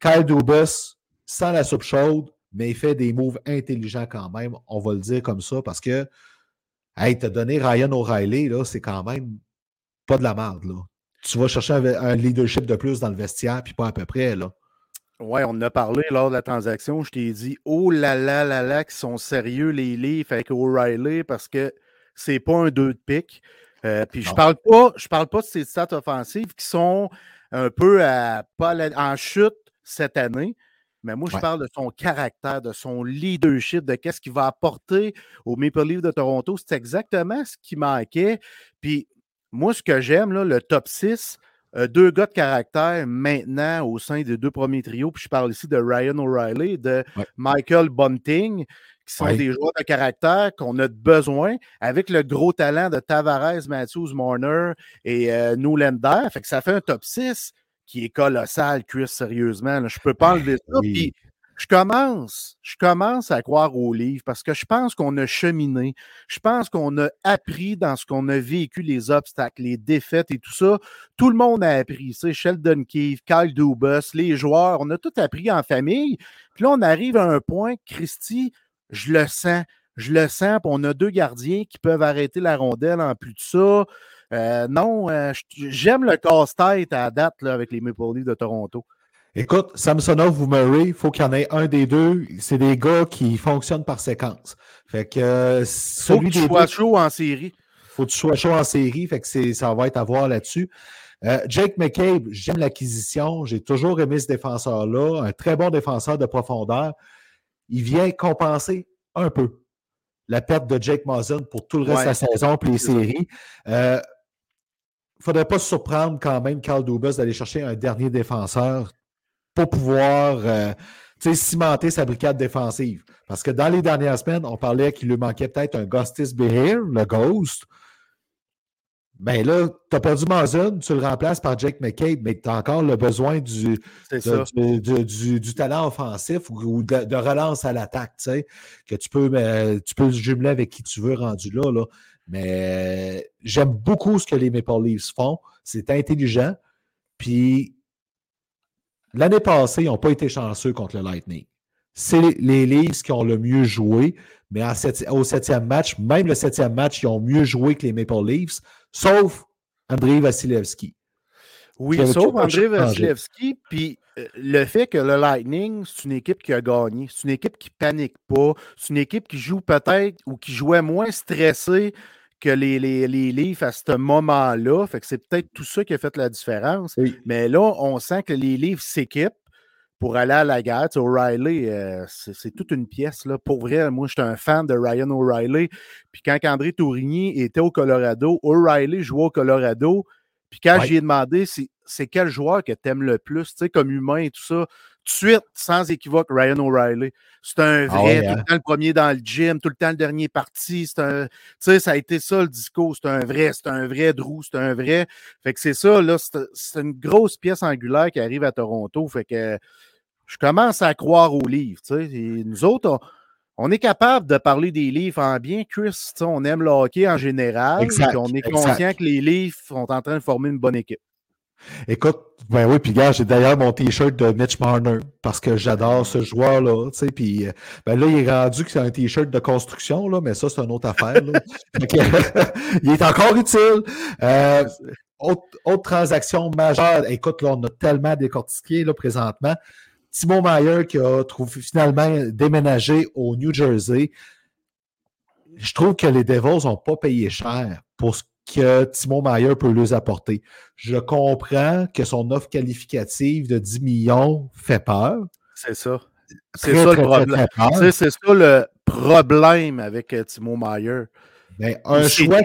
Kyle Dubus, sans la soupe chaude, mais il fait des moves intelligents quand même, on va le dire comme ça, parce que, hey, t'as donné Ryan O'Reilly, là, c'est quand même pas de la merde, là. Tu vas chercher un, leadership de plus dans le vestiaire, puis pas à peu près, là. Oui, on en a parlé lors de la transaction. Je t'ai dit, oh là là là là, qu'ils sont sérieux les livres avec O'Reilly parce que c'est pas un deux de pique. Euh, puis je parle pas, je parle pas de ces stats offensives qui sont un peu à, pas en chute cette année. Mais moi, je parle de son caractère, de son leadership, de qu'est-ce qu'il va apporter au Maple Leaf de Toronto. C'est exactement ce qui manquait. Puis moi, ce que j'aime, le top 6, euh, deux gars de caractère maintenant au sein des deux premiers trios. Puis je parle ici de Ryan O'Reilly, de Michael Bunting, qui sont des joueurs de caractère qu'on a besoin avec le gros talent de Tavares, Matthews, Marner et euh. Fait que ça fait un top 6 qui est colossal, Chris, sérieusement. Je ne peux pas enlever ça. Puis, je commence, je commence à croire au livre parce que je pense qu'on a cheminé. Je pense qu'on a appris dans ce qu'on a vécu, les obstacles, les défaites et tout ça. Tout le monde a appris. C'est Sheldon Keefe, Kyle Dubus, les joueurs. On a tout appris en famille. Puis là, on arrive à un point, Christy, je le sens. Je le sens. Puis on a deux gardiens qui peuvent arrêter la rondelle en plus de ça. Euh, non, euh, j'aime le casse-tête à date avec les Maple Leafs de Toronto. Écoute, Samsonov ou Murray, il faut qu'il y en ait un des deux. C'est des gars qui fonctionnent par séquence. Fait que euh, faut que tu sois chaud en série. Faut que tu sois chaud en série. Fait que ça va être à voir là-dessus. Jake McCabe, j'aime l'acquisition. J'ai toujours aimé ce défenseur-là. Un très bon défenseur de profondeur. Il vient compenser un peu la perte de Jake Mason pour tout le reste de la saison et les séries. Il ne faudrait pas se surprendre quand même, Carl Dubas, d'aller chercher un dernier défenseur pour pouvoir cimenter sa brigade défensive. Parce que dans les dernières semaines, on parlait qu'il lui manquait peut-être un Ghostis Behir, le Ghost. Ben là, tu as perdu Mazen, tu le remplaces par Jake McCabe, mais tu as encore le besoin du, du, talent offensif ou de, relance à l'attaque, tu sais, que tu peux, euh, tu peux jumeler avec qui tu veux rendu là. là. Mais j'aime beaucoup ce que les Maple Leafs font. C'est intelligent. Puis l'année passée, ils n'ont pas été chanceux contre le Lightning. C'est les Leafs qui ont le mieux joué, mais au septième match, même le septième match, ils ont mieux joué que les Maple Leafs sauf Andrei Vasilevski. Oui, sauf Andrei Vasilevski. Puis euh, le fait que le Lightning, c'est une équipe qui a gagné. C'est une équipe qui panique pas. C'est une équipe qui joue peut-être ou qui jouait moins stressé que les, les, les Leafs à ce moment-là. Fait que c'est peut-être tout ça qui a fait la différence. Mais là, on sent que les Leafs s'équipent pour aller à la guerre. O'Reilly, euh, c'est toute une pièce. Là. Pour vrai, moi, j'étais un fan de Ryan O'Reilly. Puis quand André Tourigny était au Colorado, O'Reilly jouait au Colorado. Puis quand j'ai demandé c'est quel joueur que tu aimes le plus, comme humain et tout ça, de suite, sans équivoque, Ryan O'Reilly. C'est un ah vrai, tout le hein? temps le premier dans le gym, tout le temps le dernier parti. C'est un, tu sais, ça a été ça le discours. C'est un vrai, c'est un vrai Drew, c'est un vrai. Fait que c'est ça, là, c'est une grosse pièce angulaire qui arrive à Toronto. Fait que je commence à croire aux livres. Tu sais. nous autres, on, est capable de parler des livres en bien, Chris. Tu sais, on aime le hockey en général. on est conscient que les livres sont en train de former une bonne équipe. Écoute, ben oui, puis gars, j'ai d'ailleurs mon t-shirt de Mitch Marner parce que j'adore ce joueur-là, puis euh, ben là, il est rendu que c'est un t-shirt de construction, là, mais ça, c'est une autre affaire, il est encore utile. Euh, autre, transaction majeure, écoute, là, on a tellement décortiqué, là, présentement. Timo Meyer qui a trouvé, finalement déménagé au New Jersey. Je trouve que les Devils n'ont pas payé cher pour ce que Timo Meyer peut leur apporter. Je comprends que son offre qualificative de 10 millions fait peur. C'est ça. C'est ça, le problème. C'est ça le problème avec euh, Timo Meyer. Ben, un choix.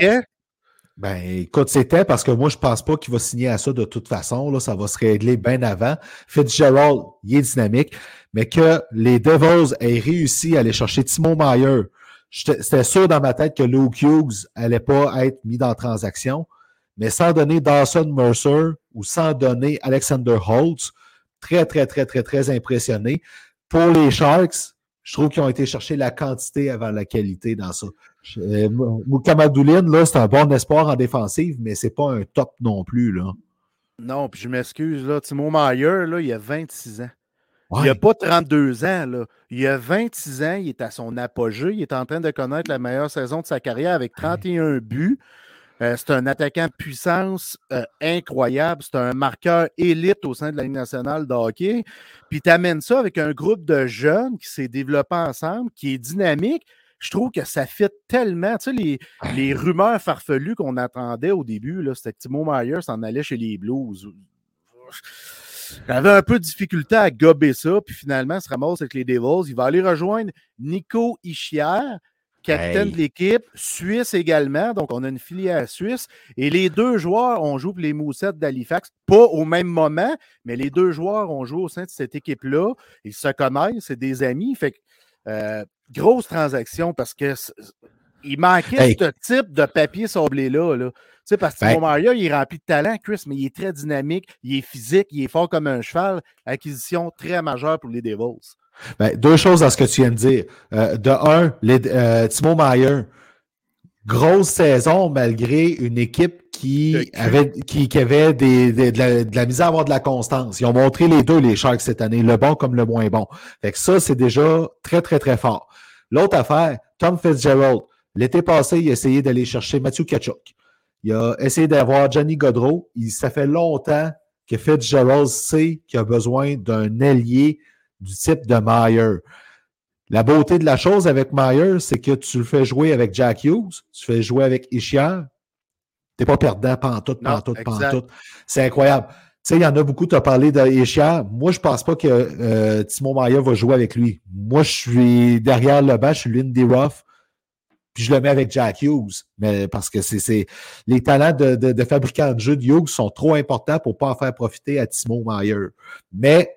Ben, écoute, c'était parce que moi, je pense pas qu'il va signer à ça de toute façon. Là, ça va se régler bien avant. Fitzgerald, il est dynamique. Mais que les Devils aient réussi à aller chercher Timo Meyer, c'était sûr dans ma tête que Luke Hughes allait pas être mis dans transaction. Mais sans donner Dawson Mercer ou sans donner Alexander Holtz, très, très, très, très, très impressionné. Pour les Sharks, je trouve qu'ils ont été chercher la quantité avant la qualité dans ça. Euh, Moukamadoulin, là, c'est un bon espoir en défensive, mais c'est pas un top non plus, là. Non, puis je m'excuse, là. Timo Meyer, là, il a 26 ans. Il n'a pas 32 ans, là. Il a 26 ans, il est à son apogée, il est en train de connaître la meilleure saison de sa carrière avec 31 buts. Euh, c'est un attaquant de puissance euh, incroyable. C'est un marqueur élite au sein de la Ligue nationale de hockey. Puis tu amènes ça avec un groupe de jeunes qui s'est développé ensemble, qui est dynamique. Je trouve que ça fit tellement. Tu sais, les, les rumeurs farfelues qu'on attendait au début, c'était que Timo Meyer s'en allait chez les Blues. J'avais un peu de difficulté à gober ça, puis finalement, il se ramasse avec les Devils. Il va aller rejoindre Nico Ischier, capitaine de l'équipe, Suisse également. Donc, on a une filière suisse. Et les deux joueurs ont joué pour les Moussettes d'Halifax, pas au même moment, mais les deux joueurs ont joué au sein de cette équipe-là. Ils se connaissent, c'est des amis. Fait que, euh, grosse transaction parce que il manquait ce type de papier sablé-là. Là. Tu sais, parce que ben, Mario, il est rempli de talent, Chris, mais il est très dynamique, il est physique, il est fort comme un cheval. Acquisition très majeure pour les Devils. Ben, deux choses dans ce que tu viens de dire. Euh, de un, les, euh, Timo Meyer, grosse saison malgré une équipe qui avait, qui, avait des, de, la, misère à avoir de la constance. Ils ont montré les deux, les Sharks, cette année, le bon comme le moins bon. Fait que ça, c'est déjà très, très, très fort. L'autre affaire, Tom Fitzgerald, l'été passé, il a essayé d'aller chercher Matthew Kachuk. Il a essayé d'avoir Johnny Godreau. Il, ça fait longtemps que Fitzgerald sait qu'il a besoin d'un allié du type de Meyer. La beauté de la chose avec Meyer, c'est que tu le fais jouer avec Jack Hughes, tu fais jouer avec Ishiar. Tu n'es pas perdant pantoute, pantoute, pantoute. C'est incroyable. Tu sais, il y en a beaucoup, tu as parlé d'Ishiar. Moi, je ne pense pas que euh, Timo Meyer va jouer avec lui. Moi, je suis derrière le banc, je suis Lindy Ruff. Puis je le mets avec Jack Hughes. Mais parce que c'est les talents de, de, de fabricant de jeux de Hughes sont trop importants pour ne pas en faire profiter à Timo Meyer. Mais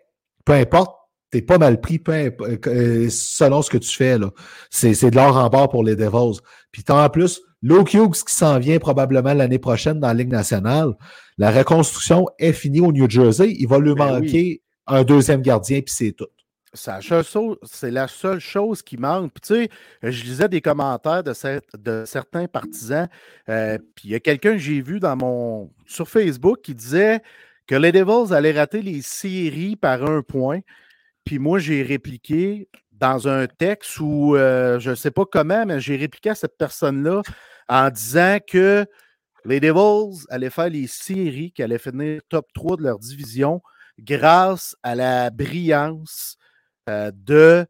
peu importe, t'es pas mal pris euh, selon ce que tu fais. là. C'est de l'or en bord pour les Devils. Puis en plus, Luke Hughes qui s'en vient probablement l'année prochaine dans la Ligue nationale. La reconstruction est finie au New Jersey. Il va lui ben manquer un deuxième gardien, puis c'est tout. C'est la seule chose qui manque. Puis, tu sais, je lisais des commentaires de, certains partisans. Euh, puis, il y a quelqu'un que j'ai vu sur Facebook qui disait que les Devils allaient rater les séries par un point. Puis, moi, j'ai répliqué dans un texte où euh, je ne sais pas comment, mais j'ai répliqué à cette personne-là en disant que les Devils allaient faire les séries, qui allaient finir top 3 de leur division grâce à la brillance de,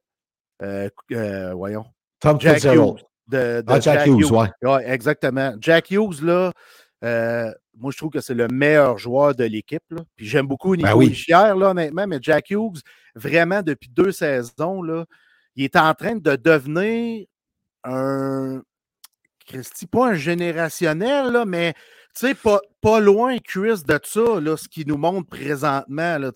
euh, euh, voyons, Tom Jack Hughes. De, ah, Jack, Hughes, Ouais. exactement. Jack Hughes, là, moi, je trouve que c'est le meilleur joueur de l'équipe. Puis j'aime beaucoup ben Nico ben là, honnêtement, mais Jack Hughes, vraiment, depuis deux saisons, là, il est en train de devenir un, Christy, pas un générationnel, là, mais tu sais, pas, pas loin, Chris, de ça, là, ce qu'il nous montre présentement. Là,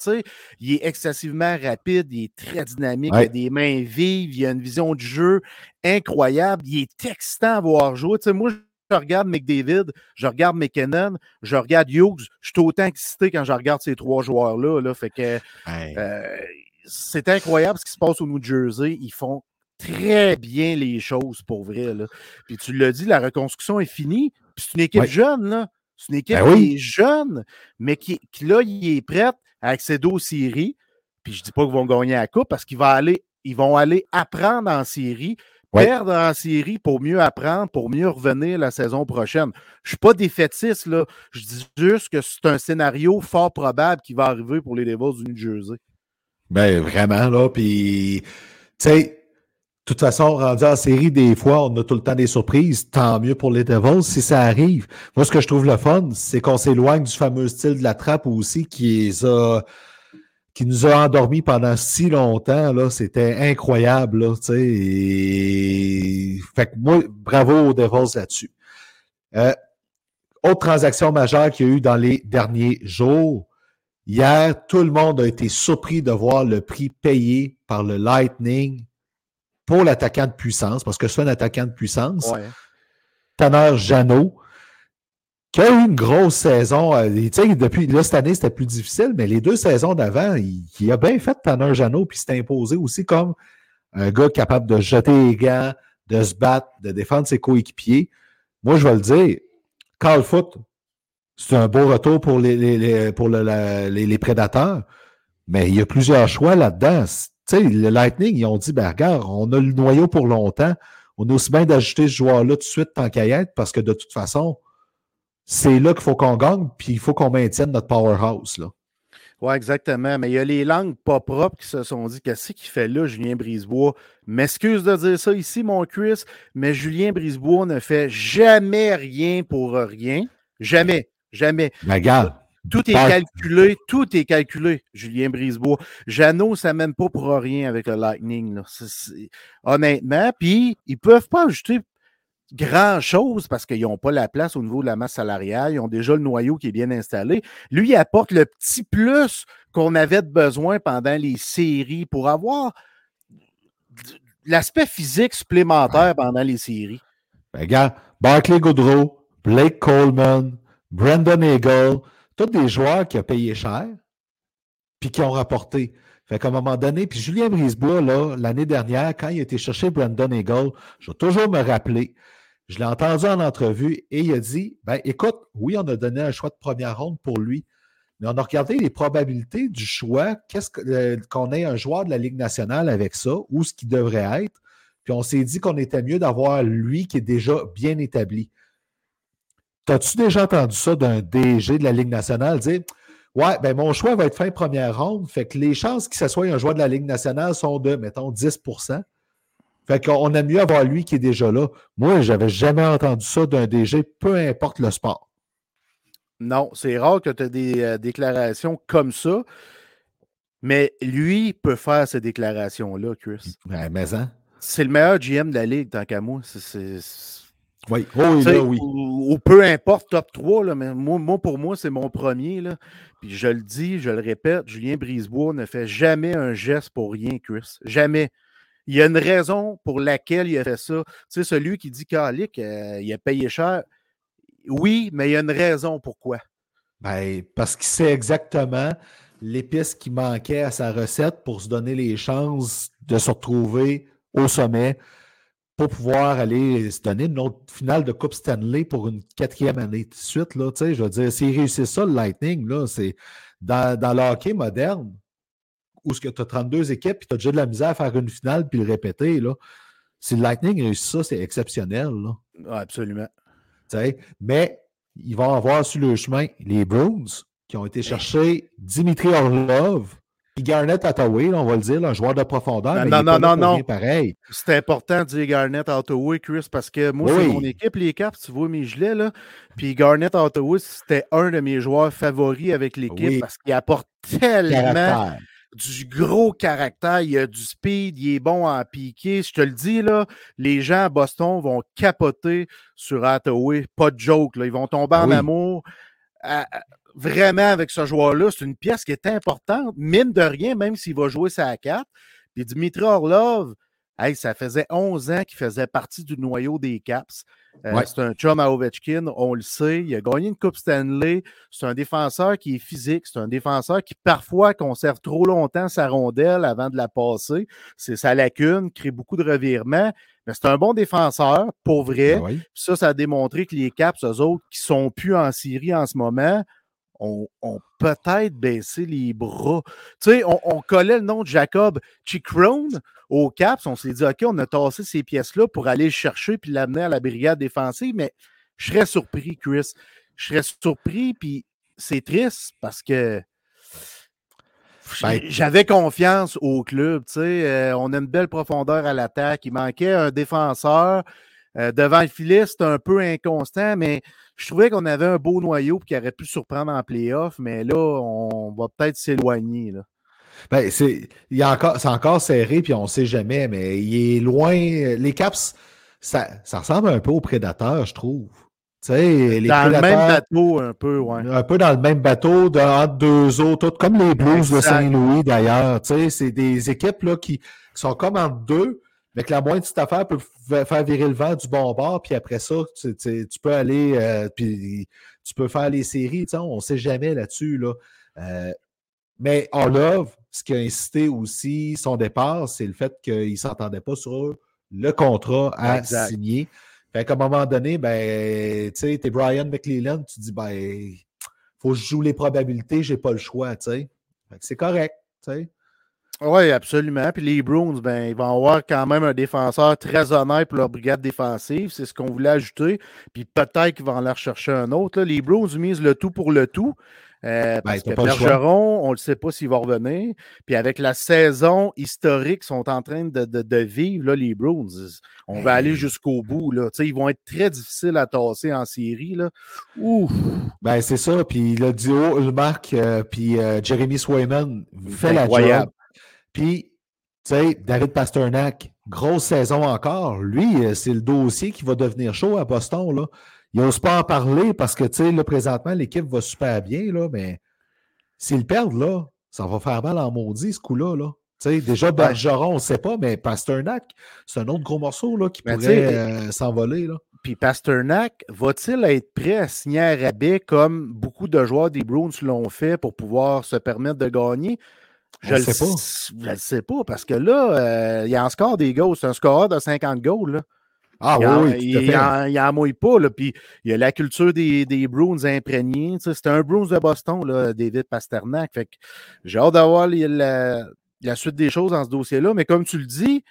il est excessivement rapide, il est très dynamique, il a des mains vives, il a une vision du jeu incroyable, il est excitant à voir jouer. sais, moi, je regarde McDavid, je regarde McKinnon, je regarde Hughes, je suis autant excité quand je regarde ces trois joueurs-là. Là, fait que euh, c'est incroyable ce qui se passe au New Jersey. Ils font très bien les choses pour vrai. Là. Puis tu l'as dit, la reconstruction est finie. Puis c'est une équipe jeune, là. C'est une équipe ben qui est jeune, mais qui, là, il est prête à accéder aux séries. Puis je ne dis pas qu'ils vont gagner la coupe parce qu'ils vont aller, ils vont aller apprendre en série, perdre en série pour mieux apprendre, pour mieux revenir la saison prochaine. Je ne suis pas défaitiste, là. Je dis juste que c'est un scénario fort probable qui va arriver pour les Devils du New Jersey. Ben, vraiment, là. Puis, tu sais, toute façon, rendu en série, des fois, on a tout le temps des surprises. Tant mieux pour les Devils si ça arrive. Moi, ce que je trouve le fun, c'est qu'on s'éloigne du fameux style de la trappe aussi qui, nous a endormis pendant si longtemps. Là. C'était incroyable. Là, Fait que moi, bravo aux Devils là-dessus. Euh, autre transaction majeure qu'il y a eu dans les derniers jours. Hier, tout le monde a été surpris de voir le prix payé par le Lightning pour l'attaquant de puissance, parce que c'est un attaquant de puissance. Tanner Jeannot, qui a eu une grosse saison. Euh, depuis là, cette année, c'était plus difficile, mais les deux saisons d'avant, il, a bien fait Tanner Jeannot, puis s'est imposé aussi comme un gars capable de jeter les gants, de se battre, de défendre ses coéquipiers. Moi, je vais le dire, Carl Foot, c'est un beau retour pour les, pour les prédateurs, mais il y a plusieurs choix là-dedans. Tu sais, le Lightning, ils ont dit, ben regarde, on a le noyau pour longtemps. On a aussi bien d'ajouter ce joueur-là tout de suite tant qu'à être, parce que de toute façon, c'est là qu'il faut qu'on gagne, puis il faut qu'on maintienne notre powerhouse. Là. Oui, exactement. Mais il y a les langues pas propres qui se sont dit qu'est-ce qu'il fait là, Julien Brisebois? M'excuse de dire ça ici, mon Chris, mais Julien Brisebois ne fait jamais rien pour rien. Jamais. Jamais. Ben, regarde, tout est calculé, tout est calculé, Julien Brisebois. Jeannot, ça même pas pour rien avec le Lightning. Honnêtement, puis ils peuvent pas ajouter grand-chose parce qu'ils n'ont pas la place au niveau de la masse salariale. Ils ont déjà le noyau qui est bien installé. Lui, il apporte le petit plus qu'on avait besoin pendant les séries pour avoir l'aspect physique supplémentaire pendant les séries. Ben, regarde, Barclay Goodrow, Blake Coleman, Brandon Eagle, tous des joueurs qui ont payé cher, puis qui ont rapporté. Fait qu'à un moment donné, puis Julien Brisebois, l'année dernière, quand il a été chercher Brandon Eagle, je vais toujours me rappeler, je l'ai entendu en entrevue et il a dit ben écoute, oui, on a donné un choix de première ronde pour lui, mais on a regardé les probabilités du choix, qu'est-ce euh, qu'on ait un joueur de la Ligue nationale avec ça, ou ce qui devrait être, puis on s'est dit qu'on était mieux d'avoir lui qui est déjà bien établi. T'as-tu déjà entendu ça d'un DG de la Ligue nationale dire Ouais, ben mon choix va être fin première ronde, fait que les chances qu'il soit un joueur de la Ligue nationale sont de, mettons, 10% Fait qu'on aime mieux avoir lui qui est déjà là. Moi, j'avais jamais entendu ça d'un DG, peu importe le sport. Non, c'est rare que tu aies des euh, déclarations comme ça, mais lui peut faire ces déclarations-là, Chris. Ben, mais hein? C'est le meilleur GM de la ligue, tant qu'à moi. C'est oui, oh, là, oui. Ou, peu importe, top 3, là, mais moi, pour moi, c'est mon premier. Là. Puis je le dis, je le répète, Julien Brisebois ne fait jamais un geste pour rien, Chris. Jamais. Il y a une raison pour laquelle il a fait ça. Tu sais, celui qui dit qu'Alic, euh, il a payé cher. Oui, mais il y a une raison pourquoi. Ben, parce qu'il sait exactement l'épice qui manquait à sa recette pour se donner les chances de se retrouver au sommet pour pouvoir aller se donner une autre finale de Coupe Stanley pour une quatrième année de suite. Là, je veux dire, s'il réussit ça, le Lightning, là, c'est dans, dans le hockey moderne, où tu as 32 équipes et tu as déjà de la misère à faire une finale puis le répéter. Là. Si le Lightning réussit ça, c'est exceptionnel. Là. absolument. mais ils vont avoir sur le chemin les Bruins qui ont été chercher Dimitri Orlov Garnett Hathaway, on va le dire, un joueur de profondeur. Non, non, non, non. Pareil. C'est important de dire Garnett Hathaway, Chris, parce que moi, c'est mon équipe, les Caps, tu vois mes gilets, là. Puis Garnett Hathaway, c'était un de mes joueurs favoris avec l'équipe parce qu'il apporte tellement du gros caractère, il a du speed, il est bon à piquer. Je te le dis, là, les gens à Boston vont capoter sur Hathaway. Pas de joke, là. ils vont tomber en amour vraiment avec ce joueur-là. C'est une pièce qui est importante, mine de rien, même s'il va jouer sa 4. Puis Dimitri Orlov, ça faisait 11 ans qu'il faisait partie du noyau des Caps. Euh, c'est un chum à Ovechkin, on le sait. Il a gagné une Coupe Stanley. C'est un défenseur qui est physique. C'est un défenseur qui parfois conserve trop longtemps sa rondelle avant de la passer. C'est sa lacune, crée beaucoup de revirements. Mais c'est un bon défenseur, pour vrai. Ben ça, ça a démontré que les Caps, eux autres, qui sont plus en Syrie en ce moment, ont, peut-être baissé les bras. Tu sais, on, collait le nom de Jacob Chicrone au Caps. On s'est dit, OK, on a tassé ces pièces-là pour aller le chercher puis l'amener à la brigade défensive. Mais je serais surpris, Chris. Je serais surpris, puis c'est triste parce que ben j'avais confiance au club. Tu sais, euh, on a une belle profondeur à l'attaque. Il manquait un défenseur. Euh, devant le filet, c'est un peu inconstant, mais je trouvais qu'on avait un beau noyau qui aurait pu surprendre en playoff, mais là, on va peut-être s'éloigner. Ben, c'est, encore, encore serré, puis on ne sait jamais, mais il est loin. Les Caps, ça, ça ressemble un peu aux prédateurs, je trouve. Les dans le même bateau, un peu, ouais. Un peu dans le même bateau, de, deux autres, comme les Blues de Saint-Louis d'ailleurs. C'est des équipes là, qui, sont comme en deux, mais que la moindre petite affaire peut faire virer le vent du bon bord, puis après ça, tu, peux aller, euh, puis tu peux faire les séries, on ne sait jamais là-dessus. Là. Euh, mais Orlov, ce qui a incité aussi son départ, c'est le fait qu'il ne s'entendait pas sur le contrat à signer. Fait qu'à un moment donné, ben, tu sais, t'es Brian McLeland, tu dis, ben, faut que je joue les probabilités, j'ai pas le choix, tu sais. C'est correct, tu sais. Oui, absolument. Puis les Bruins, ben, ils vont avoir quand même un défenseur très honnête pour leur brigade défensive. C'est ce qu'on voulait ajouter. Puis peut-être qu'ils vont aller rechercher un autre. Là. Les Bruins misent le tout pour le tout. Euh, ben, parce que Bergeron, on ne sait pas s'il va revenir. Puis avec la saison historique qu'ils sont en train de, de, vivre, là, les Bruins, on va aller jusqu'au bout. Là. Ils vont être très difficiles à tasser en série. Là. Ouf. Ben, c'est ça. Puis le duo, le Marc, euh, puis euh, Jeremy Swayman fait la job. Puis, tu sais, David Pasternak, grosse saison encore. Lui, euh, c'est le dossier qui va devenir chaud à Boston. Là. Il n'ose pas en parler parce que, tu sais, là, présentement, l'équipe va super bien, là, mais s'ils perdent, là, ça va faire mal en maudit, ce coup-là. Là. sais, déjà, Bergeron, on ne sait pas, mais Pasternak, c'est un autre gros morceau là, qui pourrait euh, s'envoler. Là. Puis Pasternak, va-t-il être prêt à signer un rabais comme beaucoup de joueurs des Bruins l'ont fait pour pouvoir se permettre de gagner? Je ne sais pas. Je ne sais pas, parce que là, euh, il y a un score des goals. C'est un score de 50 goals. Ah oui, il, n'en mouille pas. Là, puis il y a la culture des, des Bruins imprégnés. C'était un Bruins de Boston, là, David Pasternak. Fait que j'ai hâte d'avoir la, la, suite des choses dans ce dossier-là. Mais comme tu le dis,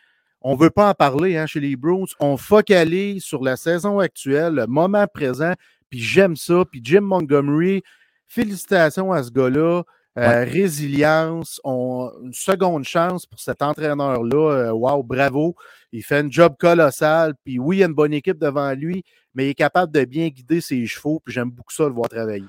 on ne veut pas en parler hein, chez les Bruins. On focalise sur la saison actuelle, le moment présent. Puis j'aime ça. Puis Jim Montgomery, félicitations à ce gars-là. Euh, résilience, on, une seconde chance pour cet entraîneur-là. Waouh, wow, bravo. Il fait un job colossal. Puis oui, il y a une bonne équipe devant lui, mais il est capable de bien guider ses chevaux. Puis j'aime beaucoup ça, le voir travailler.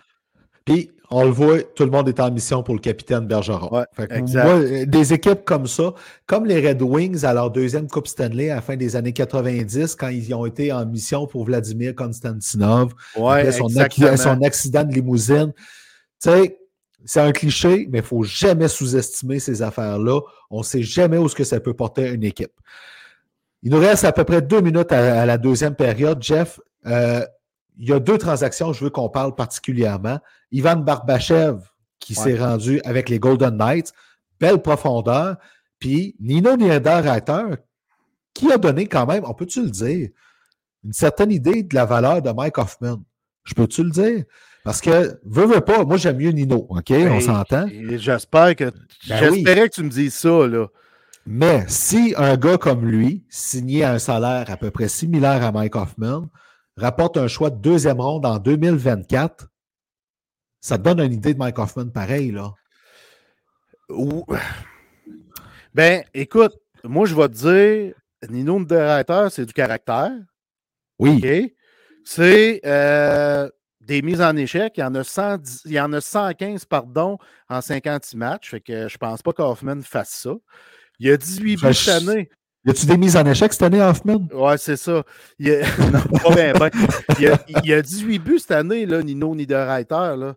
Puis, on le voit, tout le monde est en mission pour le capitaine Bergeron. Ouais, Fait que exact. moi, euh, des équipes comme ça, comme les Red Wings à leur deuxième Coupe Stanley à la fin des années 90, quand ils ont été en mission pour Vladimir Konstantinov, Ouais, après son, son accident de limousine. Tu sais, c'est un cliché, mais il ne faut jamais sous-estimer ces affaires-là. On ne sait jamais où ce que ça peut porter une équipe. Il nous reste à peu près deux minutes à, à la deuxième période. Jeff, euh, il y a deux transactions, je veux qu'on parle particulièrement. Ivan Barbachev, qui Ouais. s'est rendu avec les Golden Knights, belle profondeur. Puis Nino Niederreiter, qui a donné quand même, on peut-tu le dire, une certaine idée de la valeur de Mike Hoffman? Je peux-tu le dire? Parce que, veux, veux pas, moi j'aime mieux Nino, OK? on Hey, s'entend? J'espère que. Ben J'espérais que tu me dises ça, là. Mais si un gars comme lui, signé à un salaire à peu près similaire à Mike Hoffman, rapporte un choix de deuxième ronde en 2024, ça te donne une idée de Mike Hoffman pareil, là. Ben, écoute, moi, je vais te dire, Nino Niederreiter, c'est du caractère. Oui. OK? C'est euh, des mises en échec. Il y en a, 110 il y en a 115 pardon, en 56 matchs. Fait que je pense pas qu'Hoffman fasse ça. Il y a 18 Ben, buts cette année. Y a-tu des mises en échec cette année, Hoffman? Ouais, c'est ça. Il y a... non, pas bien, ben. Il y a, il y a 18 buts cette année, là, Nino Niederreiter. Là.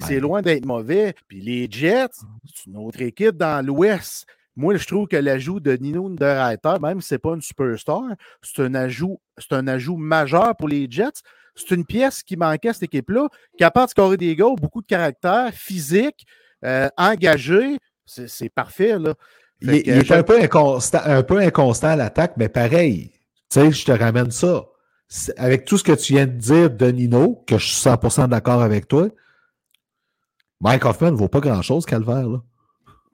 C'est Ben. loin d'être mauvais. Puis les Jets, c'est une autre équipe dans l'Ouest. Moi, je trouve que l'ajout de Nino Niederreiter, même si ce n'est pas une superstar, c'est un ajout, c'est un ajout majeur pour les Jets. C'est une pièce qui manquait à cette équipe-là, capable de scorer des goals, beaucoup de caractère, physique, euh, engagé. C'est parfait, là. Il, est- que il est je- un peu, inconstant, un peu inconstant à l'attaque, mais pareil. Tu sais, je te ramène ça. Avec tout ce que tu viens de dire de Nino, que je suis 100% d'accord avec toi, Mike Hoffman ne vaut pas grand-chose, Calvaire. Là.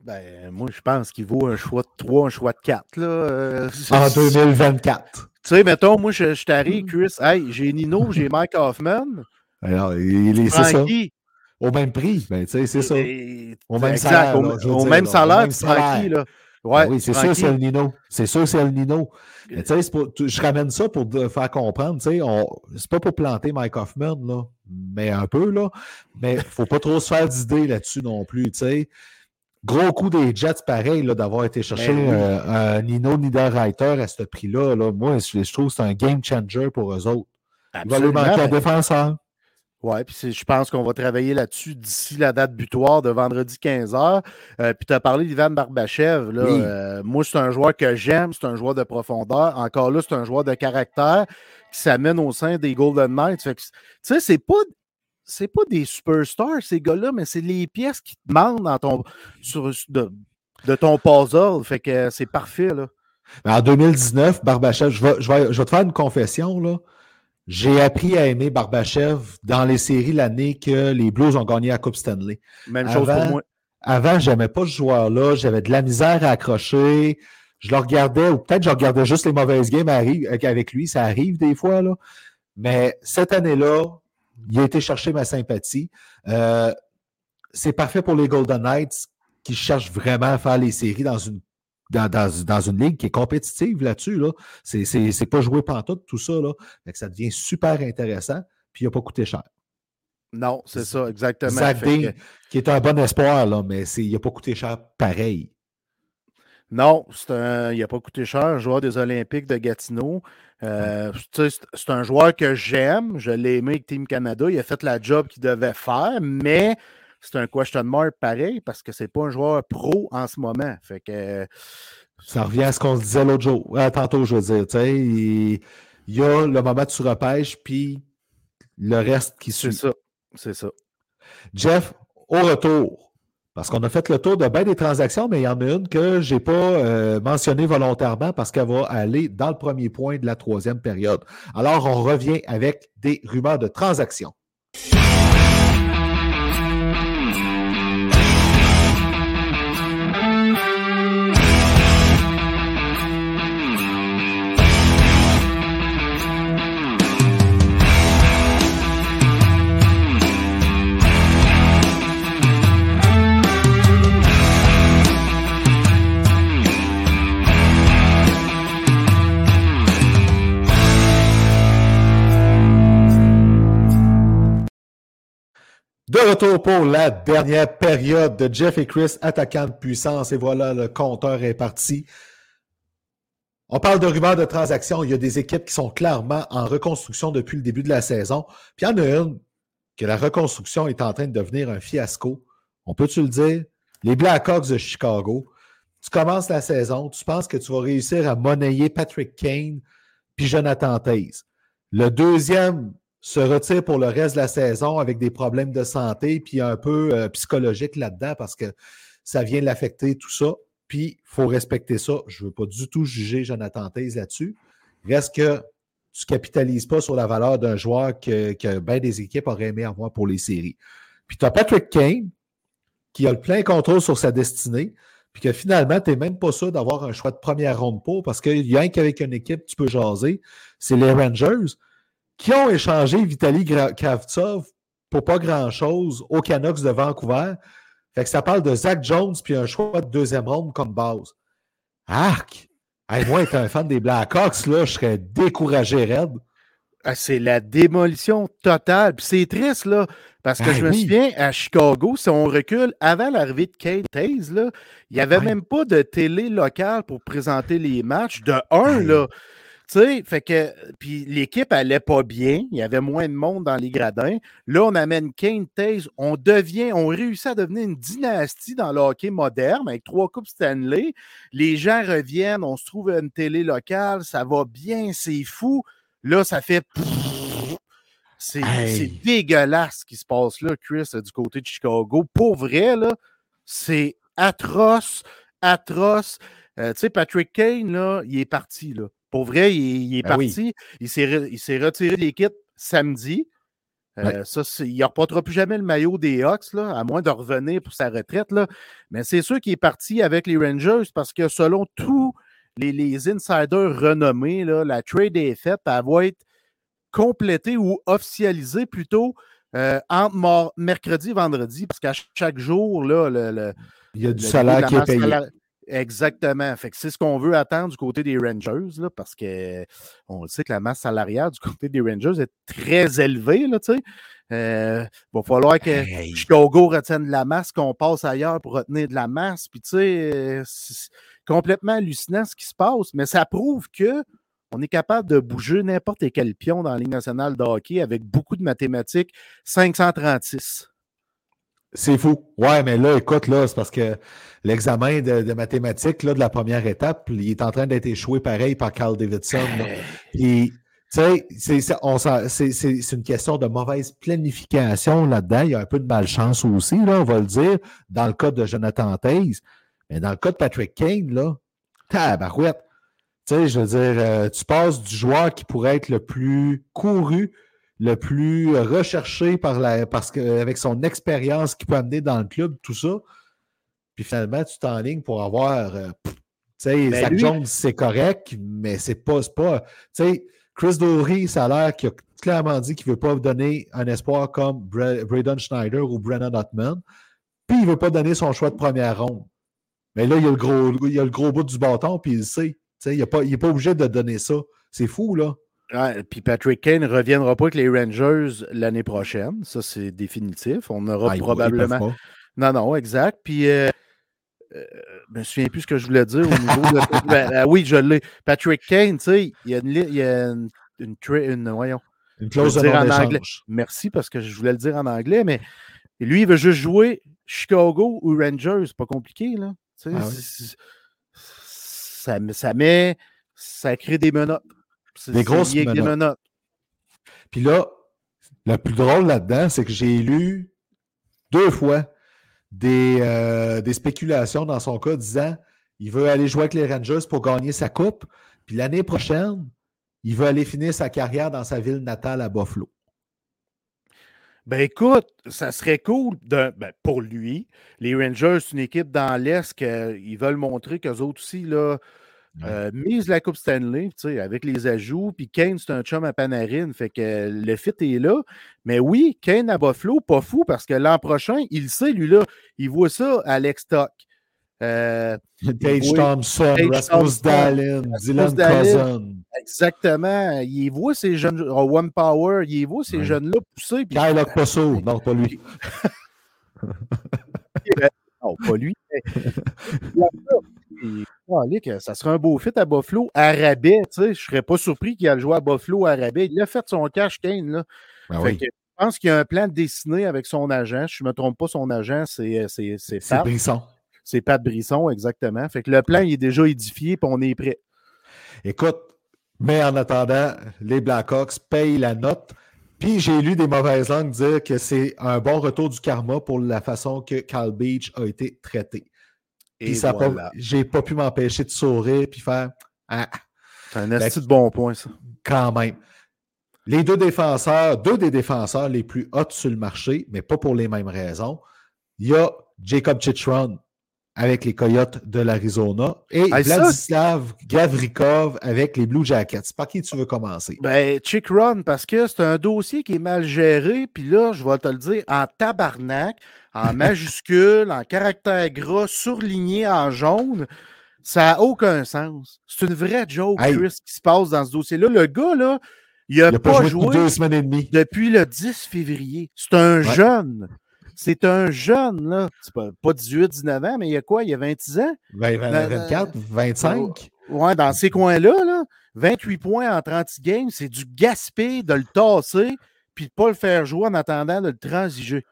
Ben, moi, je pense qu'il vaut un choix de 3, un choix de 4. Là. Euh, En c'est- 2024. Tu sais, mettons, moi, je, je t'arrive, Chris. Hey, j'ai Nino, j'ai Mike Hoffman. Alors, il est, c'est ça. Frankie. Au même prix. Ben, tu sais, c'est ça. Au même exact, salaire, Au, là, au dire, même là, salaire, même salaire. là. Ouais, Ben oui, c'est sûr, c'est le Nino. C'est sûr, c'est le Nino. Mais pour- je ramène ça pour te faire comprendre. tu sais, on- C'est pas pour planter Mike Hoffman, là, mais un peu, là. Mais il faut pas trop se faire d'idées là-dessus non plus. tu sais. Gros coup des Jets, pareil, d'avoir été chercher Ben oui. euh, un Nino Niederreiter à ce prix-là. Là. Moi, je, je trouve que c'est un game changer pour eux autres. Il va lui Absolument, manquer un ben, défenseur. Ouais, puis je pense qu'on va travailler là-dessus d'ici la date butoir de vendredi 15h. puis tu as parlé d'Ivan Barbachev. Là, Oui. Euh, moi, c'est un joueur que j'aime, c'est un joueur de profondeur. Encore là, c'est un joueur de caractère qui s'amène au sein des Golden Knights. Tu sais, c'est pas. C'est pas des superstars, ces gars-là, mais c'est les pièces qui te manquent dans ton, sur, de, de ton puzzle. Fait que c'est parfait, là. En 2019, Barbachev, je vais, je, vais, je vais te faire une confession. là. J'ai appris à aimer Barbachev dans les séries l'année que les Blues ont gagné la Coupe Stanley. Même chose Avant- pour moi. Avant, j'aimais pas ce joueur-là. J'avais de la misère à accrocher. Je le regardais, ou peut-être je regardais juste les mauvaises games arri- avec lui. Ça arrive des fois, là. Mais cette année-là, il a été chercher ma sympathie. Euh, c'est parfait pour les Golden Knights qui cherchent vraiment à faire les séries dans une, dans, dans- dans une ligue qui est compétitive là-dessus. Là. C'est, c'est, c'est pas joué pantoute, tout ça. Là. Fait que ça devient super intéressant. Puis il n'a pas coûté cher. Non, c'est ça, exactement. Zach que- Dean, qui est un bon espoir, là, mais c'est, il n'a pas coûté cher pareil. Non, c'est un, il n'a pas coûté cher, un joueur des Olympiques de Gatineau. Euh, c'est c'est un joueur que j'aime. Je l'ai aimé avec Team Canada. Il a fait la job qu'il devait faire, mais c'est un question mark pareil parce que c'est pas un joueur pro en ce moment. Fait que Ça revient à ce qu'on se disait l'autre jour, euh, tantôt, je veux dire. Il, il y a le moment de tu repêches, puis le reste qui c'est suit. ça. C'est ça. Jeff, au retour, parce qu'on a fait le tour de bien des transactions, mais il y en a une que je n'ai pas euh, mentionnée volontairement parce qu'elle va aller dans le premier point de la troisième période. Alors, on revient avec des rumeurs de transactions. De retour pour la dernière période de Jeff et Chris, attaquant de puissance. Et voilà, le compteur est parti. On parle de rumeurs de transactions. Il y a des équipes qui sont clairement en reconstruction depuis le début de la saison. Puis il y en a une que la reconstruction est en train de devenir un fiasco. On peut-tu le dire? Les Blackhawks de Chicago. Tu commences la saison, tu penses que tu vas réussir à monnayer Patrick Kane puis Jonathan Taze. Le deuxième se retire pour le reste de la saison avec des problèmes de santé, puis un peu euh, psychologique là-dedans parce que ça vient l'affecter, tout ça. Puis, il faut respecter ça. Je ne veux pas du tout juger Jonathan Taze là-dessus. Reste que tu ne capitalises pas sur la valeur d'un joueur que, que bien des équipes auraient aimé avoir pour les séries. Puis, tu as Patrick Kane qui a le plein contrôle sur sa destinée, puis que finalement, tu n'es même pas sûr d'avoir un choix de première ronde pour, parce qu'il y a qu'avec une équipe, tu peux jaser, c'est les Rangers qui ont échangé Vitaly Kravtsov pour pas grand-chose aux Canucks de Vancouver. Fait que ça parle de Zach Jones puis un choix de deuxième ronde comme base. Arc! moi, étant un fan des Blackhawks, là, je serais découragé raide. Ah, c'est la démolition totale. Puis c'est triste, là, parce que ben je me souviens, à Chicago, si on recule, avant l'arrivée de Kate Hayes, là, il n'y avait même pas de télé locale pour présenter les matchs. De un, là, tu sais, fait que, puis l'équipe allait pas bien, il y avait moins de monde dans les gradins. Là, on amène Kane Taze, on devient, on réussit à devenir une dynastie dans le hockey moderne avec trois coupes Stanley. Les gens reviennent, on se trouve à une télé locale, ça va bien, c'est fou. Là, ça fait. C'est dégueulasse ce qui se passe là, Chris, du côté de Chicago. Pour vrai, là, c'est atroce, atroce. Euh, tu sais, Patrick Kane, là, il est parti, là. Pour vrai, il, est ben parti. Il s'est retiré de l'équipe samedi. Euh, ça, il ne reportera plus jamais le maillot des Hawks, là, à moins de revenir pour sa retraite. Là. Mais c'est sûr qu'il est parti avec les Rangers parce que selon tous les, insiders renommés, là, la trade est faite. Elle va être complétée ou officialisée plutôt euh, entre mercredi et vendredi, parce qu'à chaque jour, là, le, il y a du salaire qui est payé. Exactement. Fait que c'est ce qu'on veut attendre du côté des Rangers, là, parce qu'on sait que la masse salariale du côté des Rangers est très élevée. Là, il euh, va falloir que Chicago retienne de la masse, qu'on passe ailleurs pour retenir de la masse. Puis, tu sais, c'est complètement hallucinant ce qui se passe, mais ça prouve que on est capable de bouger n'importe quel pion dans la Ligue nationale de hockey avec beaucoup de mathématiques. 536. C'est fou. Ouais, mais là, écoute, là, c'est parce que l'examen de, mathématiques là, de la première étape, il est en train d'être échoué pareil par Carl Davidson. Et tu sais, c'est une question de mauvaise planification là-dedans. Il y a un peu de malchance aussi, là, on va le dire, dans le cas de Jonathan Taze. Mais dans le cas de Patrick Kane, là, tabarouette. Tu sais, je veux dire, euh, tu passes du joueur qui pourrait être le plus couru, le plus recherché par la, parce que, avec son expérience qu'il peut amener dans le club, tout ça. Puis finalement, tu t'enlignes pour avoir. Euh, tu sais, ben, Zach Jones, c'est correct, mais c'est pas. pas tu sais, Chris Dory, ça a l'air qu'il a clairement dit qu'il ne veut pas donner un espoir comme Braden Schneider ou Brennan Hotman. Puis il ne veut pas donner son choix de première ronde. Mais là, il y a le gros, il a le gros bout du bâton, puis il sait. il n'est pas, pas obligé de donner ça. C'est fou, là puis Patrick Kane ne reviendra pas avec les Rangers l'année prochaine. Ça, c'est définitif. On aura ah, probablement. Non, non, exact. Puis, euh, euh, je me souviens plus ce que je voulais dire au niveau de. Ben, ah oui, je l'ai. Patrick Kane, tu sais, il y a une. Il y a une, une, voyons. Une clause de en anglais. Merci parce que je voulais le dire en anglais, mais lui, il veut juste jouer Chicago ou Rangers. C'est pas compliqué, là. Ah ça, ça met. Ça crée des menottes. Des grosses menottes. Puis là, le plus drôle là-dedans, c'est que j'ai lu deux fois des, euh, des, spéculations dans son cas disant il veut aller jouer avec les Rangers pour gagner sa coupe. Puis l'année prochaine, il veut aller finir sa carrière dans sa ville natale à Buffalo. Ben écoute, ça serait cool ben, pour lui. Les Rangers, c'est une équipe dans l'Est qu'ils veulent montrer qu'eux autres aussi, là, euh, mise la Coupe Stanley, avec les ajouts. Puis Kane, c'est un chum à Panarin. Fait que le fit est là. Mais oui, Kane à Buffalo, pas fou parce que l'an prochain, il sait, lui-là, il voit ça à l'ex Euh, Tage Thompson, Rasmus Dallin, Dylan Cousin. Exactement. Il voit ces jeunes, oh, One Power, il voit ces jeunes-là pousser. Puis... Kyle non, pas lui. non, pas lui. ça serait un beau fit à Buffalo à rabais. Je ne serais pas surpris qu'il ait joué à Buffalo à rabais. Il a fait son cash Kane. Là. Ben oui. je pense qu'il y a un plan dessiné avec son agent. Si je ne me trompe pas, son agent, c'est Pat. Brisson. C'est Pat Brisson, exactement. Fait que le plan il est déjà édifié et on est prêt. Écoute, mais en attendant, les Blackhawks payent la note. Puis j'ai lu des mauvaises langues dire que c'est un bon retour du karma pour la façon que Cal Beach a été traité. Et ça voilà. j'ai pas pu m'empêcher de sourire puis faire ah. C'est un assez de bon point, ça. Quand même. Les deux défenseurs, deux des défenseurs les plus hauts sur le marché, mais pas pour les mêmes raisons. Il y a Jacob Chitron avec les Coyotes de l'Arizona et Vladislav Gavrikov avec les Blue Jackets. Par qui tu veux commencer? Ben, Chick Run, parce que c'est un dossier qui est mal géré, puis là, je vais te le dire, en tabarnak, en majuscule, en caractère gras, surligné en jaune. Ça n'a aucun sens. C'est une vraie joke, Chris, qui se passe dans ce dossier-là. Le gars, là, il n'a pas, joué, deux semaines et demie. depuis le 10 février. C'est un jeune. C'est un jeune, là. C'est pas, pas 18, 19 ans, mais il y a quoi? Il y a 26 ans? 24, 25? Ouais, dans ces coins-là, là, 28 points en 30 games, c'est du gaspé de le tasser puis de ne pas le faire jouer en attendant de le transiger.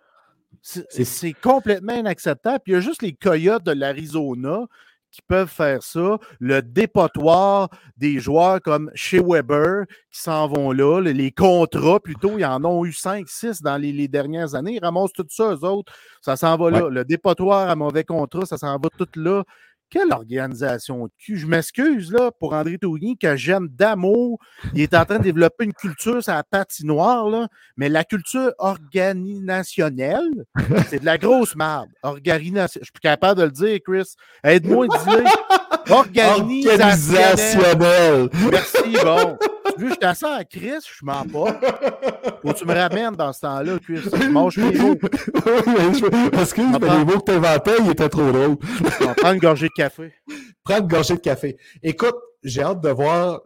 C'est complètement inacceptable. Puis il y a juste les Coyotes de l'Arizona qui peuvent faire ça, le dépotoir des joueurs comme chez Weber qui s'en vont là, les contrats plutôt, ils en ont eu 5, 6 dans les, dernières années, ils ramassent tout ça, eux autres, ça s'en va là. Le dépotoir à mauvais contrat, ça s'en va tout là. Quelle organisation de cul. Je m'excuse là pour André Tourigny que j'aime d'amour. Il est en train de développer une culture sur la patinoire, là, mais la culture organisationnelle, c'est de la grosse merde. Organisation. Je suis plus capable de le dire, Chris. Aide-moi à dire. Organisationnelle. Merci, bon. Veux, je t'assens à Chris, je m'en pas. Faut que tu me ramènes dans ce temps-là, Chris. Mange mes mots. Parce que les mots que tu inventais, ils étaient trop drôles. Prendre une gorgée de café. Prends une gorgée de café. Écoute, j'ai hâte de voir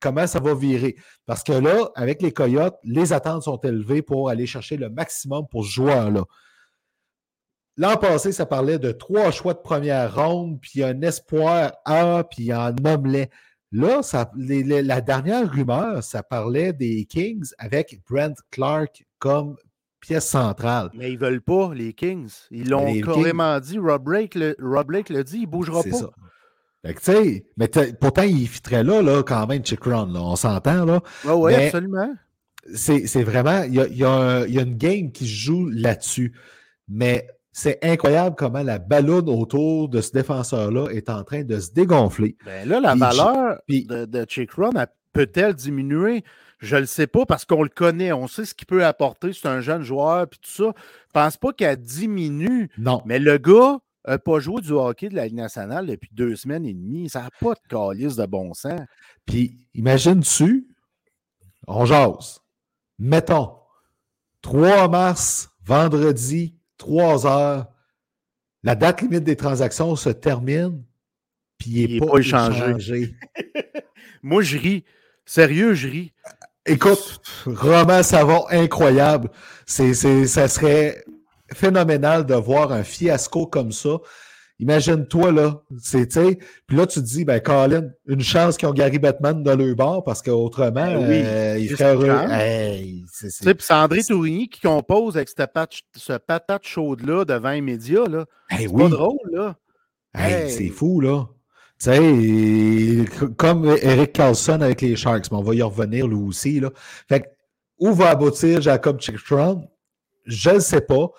comment ça va virer. Parce que là, avec les Coyotes, les attentes sont élevées pour aller chercher le maximum pour ce joueur-là. L'an passé, ça parlait de trois choix de première ronde, puis un espoir A, puis un omelette. Là, ça, la dernière rumeur, ça parlait des Kings avec Brent Clark comme pièce centrale. Mais ils ne veulent pas, les Kings. Ils l'ont carrément dit. Rob Blake, le, Rob Blake le dit, il ne bougera pas. Ça. Fait mais pourtant, il fitterait là, là, quand même, Chick Run, on s'entend. là. oui, absolument. C'est vraiment, il y a, y, a y a, une game qui se joue là-dessus. Mais c'est incroyable comment la ballonne autour de ce défenseur-là est en train de se dégonfler. Ben là, la valeur de, de Chick Run peut-elle diminuer? Je ne le sais pas parce qu'on le connaît, on sait ce qu'il peut apporter. C'est un jeune joueur, puis tout ça. Je pense pas qu'elle diminue. Non. Mais le gars n'a pas joué du hockey de la Ligue nationale depuis deux semaines et demie. Ça n'a pas de calice de bon sens. Puis, imagine-tu, on jase. Mettons, 3 mars, vendredi, 3 heures, la date limite des transactions se termine, puis il n'est pas, échangé. Moi, je ris. Sérieux, je ris. Écoute, roman savon incroyable. C'est, ça serait phénoménal de voir un fiasco comme ça. Imagine-toi, là, c'est, puis là, tu te dis, ben, Colin, une chance qu'ils ont Gary Batman de leur bord parce qu'autrement, ben oui, euh, il ferait heureux. Hey, c'est, c'est André Tourigny qui compose avec cette ce patate chaude-là devant les médias, là. c'est pas drôle, là. C'est fou, là. Tu sais, comme Eric Carlson avec les Sharks, mais on va y revenir lui aussi. Là. Fait où va aboutir Jacob Chickstrom? Je ne sais pas.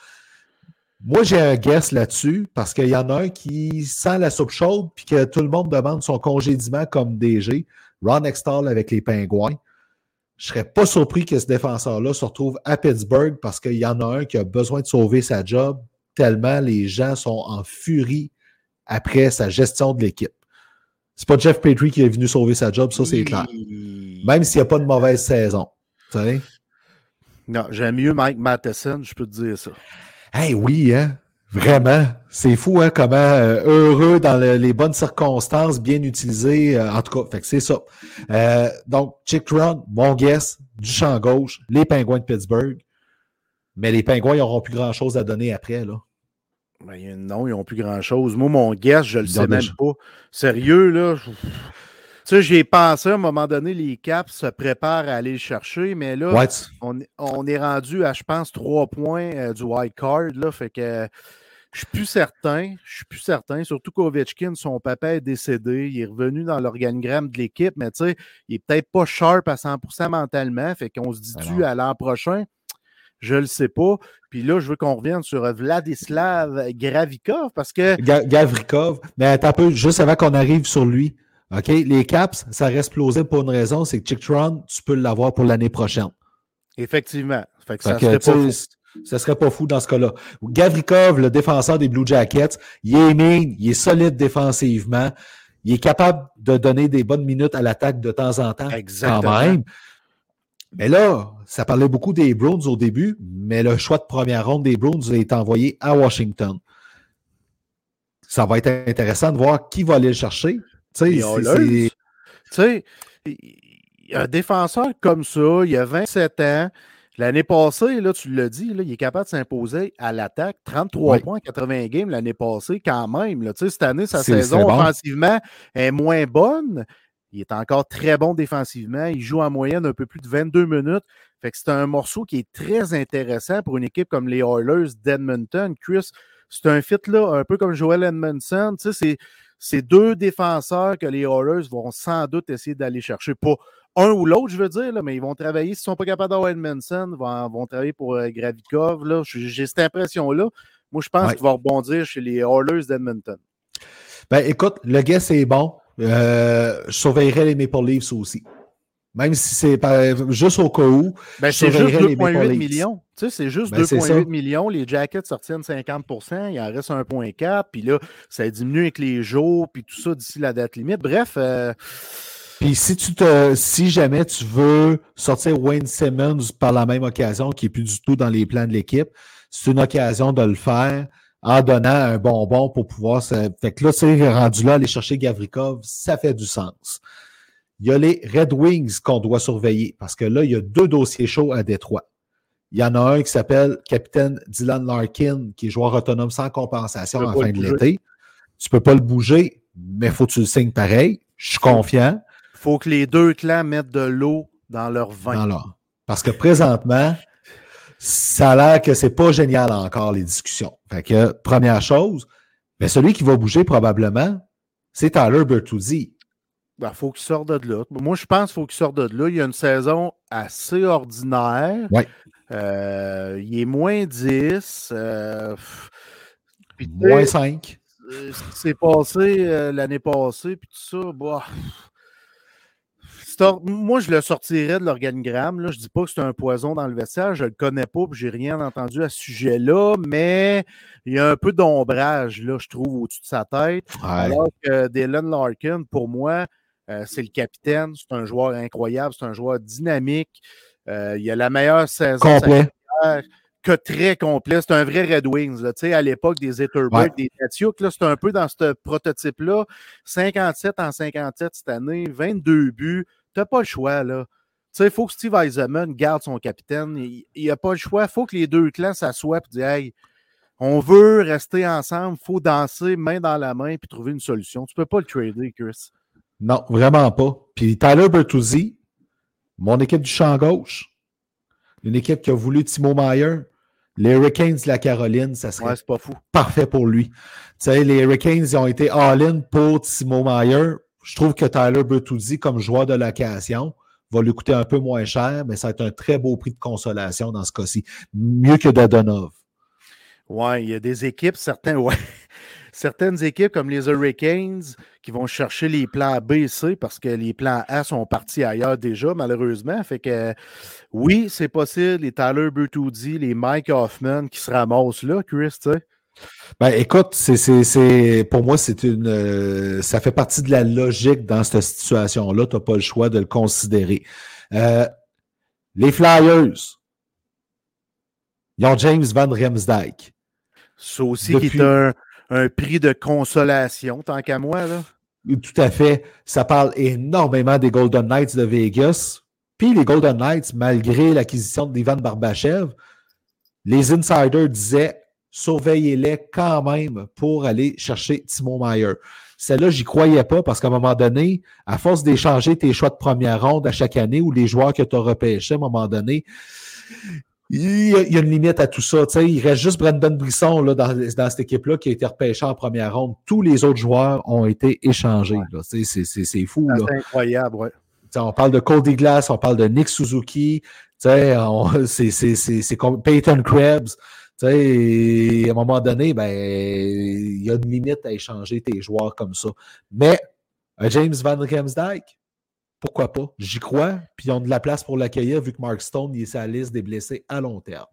Moi, j'ai un guess là-dessus parce qu'il y en a un qui sent la soupe chaude puis que tout le monde demande son congédiement comme DG. Ron Extall avec les Pingouins. Je ne serais pas surpris que ce défenseur-là se retrouve à Pittsburgh parce qu'il y en a un qui a besoin de sauver sa job tellement les gens sont en furie après sa gestion de l'équipe. C'est pas Jeff Petrie qui est venu sauver sa job, ça c'est clair. Même s'il n'y a pas de mauvaise saison. Non, j'aime mieux Mike Matheson, je peux te dire ça. Hey, oui, hein? Vraiment, c'est fou, hein, comment euh, heureux dans les bonnes circonstances, bien utilisé, euh, en tout cas, fait que c'est ça. Euh, donc, Chick Run, mon guess, du champ gauche, les Pingouins de Pittsburgh. Mais les Pingouins, ils n'auront plus grand-chose à donner après, là. Ben, non, ils n'ont plus grand-chose. Moi, mon guess, je le sais même pas. Sérieux, là. Tu sais, j'ai pensé à un moment donné, les Caps se préparent à aller le chercher, mais là, on, on, est rendu à, je pense, trois points du white card. Là, fait que je suis plus certain. Je suis plus certain. Surtout qu'Ovechkin, son papa est décédé. Il est revenu dans l'organigramme de l'équipe, mais tu sais, il est peut-être pas sharp à 100% mentalement. Fait qu'on se dit-tu ben à l'an prochain? Je le sais pas. Puis là, je veux qu'on revienne sur Vladislav Gravikov parce que. Gavrikov, mais attends un peu, juste avant qu'on arrive sur lui. OK? Les Caps, ça reste plausible pour une raison, c'est que Chicktron, tu peux l'avoir pour l'année prochaine. Effectivement. Fait que ça serait pas ce serait pas fou dans ce cas-là. Gavrikov, le défenseur des Blue Jackets, il est mine, il est solide défensivement. Il est capable de donner des bonnes minutes à l'attaque de temps en temps. Exactement. Quand même. Mais là, ça parlait beaucoup des Browns au début, mais le choix de première ronde des Browns est envoyé à Washington. Ça va être intéressant de voir qui va aller le chercher. Tu sais, un défenseur comme ça, il a 27 ans, L'année passée, là, tu l'as dit, là, il est capable de s'imposer à l'attaque. 33 points, 80 games l'année passée, quand même. Là. Cette année, sa saison offensivement est moins bonne. Il est encore très bon défensivement. Il joue en moyenne un peu plus de 22 minutes. Fait que c'est un morceau qui est très intéressant pour une équipe comme les Oilers d'Edmonton. Chris, c'est un fit là, un peu comme Joel Edmondson. Tu sais, c'est deux défenseurs que les Oilers vont sans doute essayer d'aller chercher. Pas, un ou l'autre, je veux dire, là, mais ils vont travailler, s'ils ne sont pas capables d'avoir Edmondson, ils vont, vont travailler pour euh, Gravikov. J'ai cette impression-là. Moi, je pense qu'il va rebondir chez les Oilers d'Edmonton. Ben, écoute, le guess est bon. Euh, je surveillerai les Maple Leafs aussi. Même si c'est juste au cas où. Ben, c'est juste 2,8 millions. Tu sais, c'est juste 2,8 ben, millions. Les Jackets sortiennent 50% il en reste 1,4 Puis là, ça diminue avec les jours, puis tout ça d'ici la date limite. Bref, euh, puis si tu te, si jamais tu veux sortir Wayne Simmons par la même occasion, qui n'est plus du tout dans les plans de l'équipe, c'est une occasion de le faire en donnant un bonbon pour pouvoir se. Fait que là, c'est rendu là, aller chercher Gavrikov, ça fait du sens. Il y a les Red Wings qu'on doit surveiller parce que là, il y a deux dossiers chauds à Détroit. Il y en a un qui s'appelle Capitaine Dylan Larkin, qui est joueur autonome sans compensation en fin de l'été. Tu peux pas le bouger, mais il faut que tu le signes pareil. Je suis confiant faut que les deux clans mettent de l'eau dans leur vin. Parce que présentement, ça a l'air que c'est pas génial encore, les discussions. Fait que, première chose, mais celui qui va bouger probablement, c'est Tyler Bertuzzi. Il ben, faut qu'il sorte de là. Moi, je pense qu'il faut qu'il sorte de là. Il y a une saison assez ordinaire. Ouais. Euh, il est moins 10. Euh, moins 5. Euh, ce qui s'est passé l'année passée, puis tout ça, bah, moi, je le sortirais de l'organigramme. Je ne dis pas que c'est un poison dans le vestiaire. Je ne le connais pas, je n'ai rien entendu à ce sujet-là, mais il y a un peu d'ombrage, là, je trouve, au-dessus de sa tête. Alors que Dylan Larkin, pour moi, euh, c'est le capitaine. C'est un joueur incroyable. C'est un joueur dynamique. Euh, il a la meilleure saison. Complet. Que très complet. C'est un vrai Red Wings. Là. À l'époque des Etterberg, des Tatiuk, c'est un peu dans ce prototype-là. 57 en 57 cette année, 22 buts. Tu n'as pas le choix, là. Il faut que Steve Eisenman garde son capitaine. Il n'y a pas le choix. Il faut que les deux clans s'assoient et disent Hey, on veut rester ensemble, il faut danser main dans la main puis trouver une solution. Tu ne peux pas le trader, Chris. Non, vraiment pas. Puis Tyler Bertuzzi, mon équipe du champ gauche, une équipe qui a voulu Timo Meyer, les Hurricanes de la Caroline, ça serait pas fou. parfait pour lui. Tu sais, les Hurricanes ils ont été all-in pour Timo Meyer je trouve que Tyler Bertuzzi, comme joueur de location, va lui coûter un peu moins cher, mais ça va être un très beau prix de consolation dans ce cas-ci. Mieux que Dadonov. Oui, il y a des équipes, certains, ouais. Certaines équipes comme les Hurricanes qui vont chercher les plans B et C parce que les plans A sont partis ailleurs déjà, malheureusement. Fait que oui, c'est possible. Les Tyler Bertuzzi, les Mike Hoffman qui se ramassent là, Chris, tu sais. Ben, écoute, c'est, pour moi, c'est une, euh, ça fait partie de la logique dans cette situation-là. Tu n'as pas le choix de le considérer. Euh, les Flyers, ils ont James Van Remsdijk. C'est aussi qui est un, un, prix de consolation, tant qu'à moi. Là. Tout à fait. Ça parle énormément des Golden Knights de Vegas. Puis les Golden Knights, malgré l'acquisition d'Ivan Barbachev, les insiders disaient surveillez-les quand même pour aller chercher Timo Meyer. Celle-là, j'y croyais pas parce qu'à un moment donné, à force d'échanger tes choix de première ronde à chaque année ou les joueurs que tu as repêchés, à un moment donné, il y, a, une limite à tout ça. il reste juste Brandon Brisson là, dans, cette équipe-là qui a été repêché en première ronde. Tous les autres joueurs ont été échangés. C'est fou. C'est incroyable, ouais. on parle de Cody Glass, on parle de Nick Suzuki, c'est Peyton Krebs. à un moment donné, ben, il y a une limite à échanger tes joueurs comme ça. Mais James Van Riemsdyk, pourquoi pas? J'y crois. Puis ils ont de la place pour l'accueillir vu que Mark Stone est sa liste des blessés à long terme.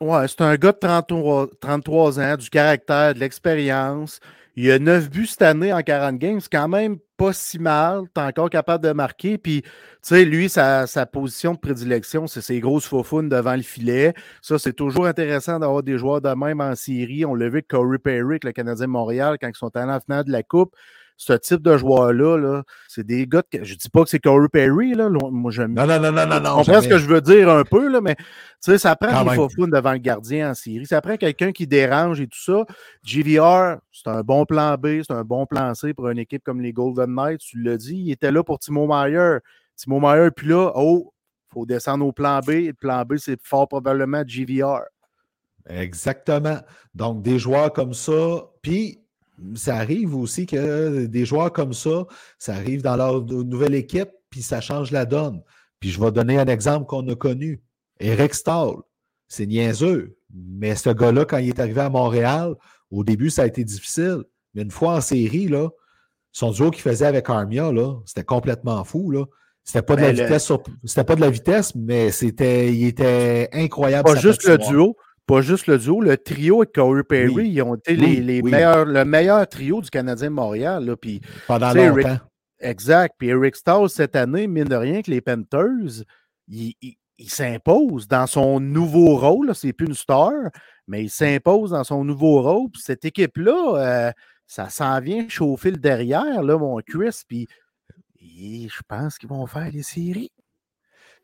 Ouais, c'est un gars de 33, ans, du caractère, de l'expérience. Il a 9 buts cette année en 40 games. C'est quand même pas si mal. T'es encore capable de marquer. Puis, tu sais, lui, sa, position de prédilection, c'est ses grosses faufounes devant le filet. Ça, c'est toujours intéressant d'avoir des joueurs de même en série. On l'a vu avec Corey Perry, le Canadien de Montréal, quand ils sont allés en finale de la Coupe ce type de joueur-là, -là, c'est des gars que. Je dis pas que c'est Corey Perry, là. Moi, j'aime. Non, non, non, non, non. Je comprends ce que je veux dire un peu, là, mais ça prend des faux devant le gardien en série. Ça prend quelqu'un qui dérange et tout ça. JVR, c'est un bon plan B, c'est un bon plan C pour une équipe comme les Golden Knights. Tu l'as dit, il était là pour Timo Meyer. Timo Meyer, puis là, oh, il faut descendre au plan B. Et le plan B, c'est fort probablement JVR. Exactement. Donc, des joueurs comme ça. Puis, ça arrive aussi que des joueurs comme ça, ça arrive dans leur nouvelle équipe, puis ça change la donne. Puis je vais donner un exemple qu'on a connu. Eric Stahl, c'est niaiseux, mais ce gars-là, quand il est arrivé à Montréal, au début, ça a été difficile. Mais une fois en série, là, son duo qu'il faisait avec Armia, c'était complètement fou. Là. C'était pas de la ben, vitesse C'était pas de la vitesse, mais c'était. Il était incroyable. Pas juste le duo pas juste le duo, le trio et Corey Perry, ils ont été les, meilleurs, le meilleur trio du Canadien de Montréal. Là, Pendant longtemps. exact. Puis Eric Stahl, cette année, mine de rien, que les Panthers, il, s'impose dans son nouveau rôle. C'est plus une star, mais il s'impose dans son nouveau rôle. Puis cette équipe-là, euh, ça s'en vient chauffer le derrière, là, mon Chris. Puis je pense qu'ils vont faire les séries.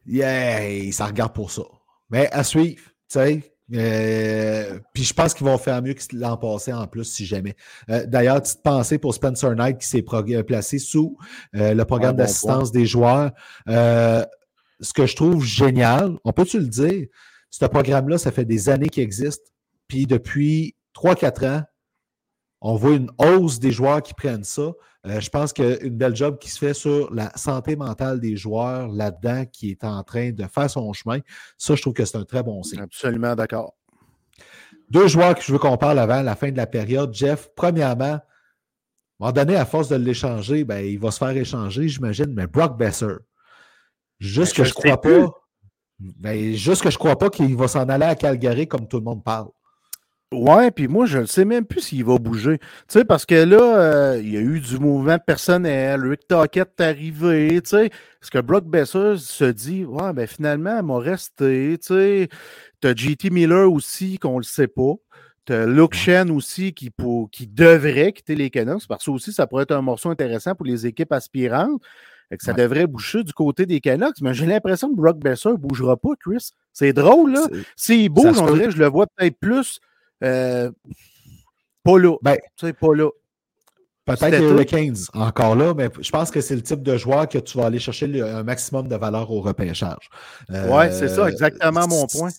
Yeah, ça regarde pour ça. Mais à suivre, tu sais, euh, puis je pense qu'ils vont faire mieux que l'an passé en plus, si jamais. Euh, d'ailleurs, petite pensée pour Spencer Knight qui s'est euh, placé sous le programme d'assistance des joueurs. ce que je trouve génial, on peut-tu le dire, ce programme-là, ça fait des années qu'il existe. Puis depuis 3-4 ans, on voit une hausse des joueurs qui prennent ça. Je pense qu'il y a une belle job qui se fait sur la santé mentale des joueurs là-dedans qui est en train de faire son chemin. Ça, je trouve que c'est un très bon signe. Absolument d'accord. Deux joueurs que je veux qu'on parle avant la fin de la période. Jeff, premièrement, à un moment donné, à force de l'échanger, ben, il va se faire échanger, j'imagine, mais Brock Besser. Juste ben, que je, ne crois pas. Ben, juste que je crois pas qu'il va s'en aller à Calgary comme tout le monde parle. Ouais, puis moi, je ne sais même plus s'il va bouger. Tu sais, parce que là, euh, il y a eu du mouvement personnel, Rick Tockett est arrivé, tu sais. Est-ce que Brock Besser se dit, ouais, ben finalement, elle m'a resté, tu sais. T'as JT Miller aussi, qu'on le sait pas. T'as Luke Shen aussi qui, pour, qui devrait quitter les Canucks, parce que aussi, ça pourrait être un morceau intéressant pour les équipes aspirantes. Que ça devrait boucher du côté des Canucks, mais j'ai l'impression que Brock Besser ne bougera pas, Chris. C'est drôle, là. S'il bouge, on dirait je le vois peut-être plus euh, pas là. Ben, tu sais, pas là. Peut-être les Hurricanes encore là, mais je pense que c'est le type de joueur que tu vas aller chercher un maximum de valeur au repêchage. oui, c'est ça, exactement mon point.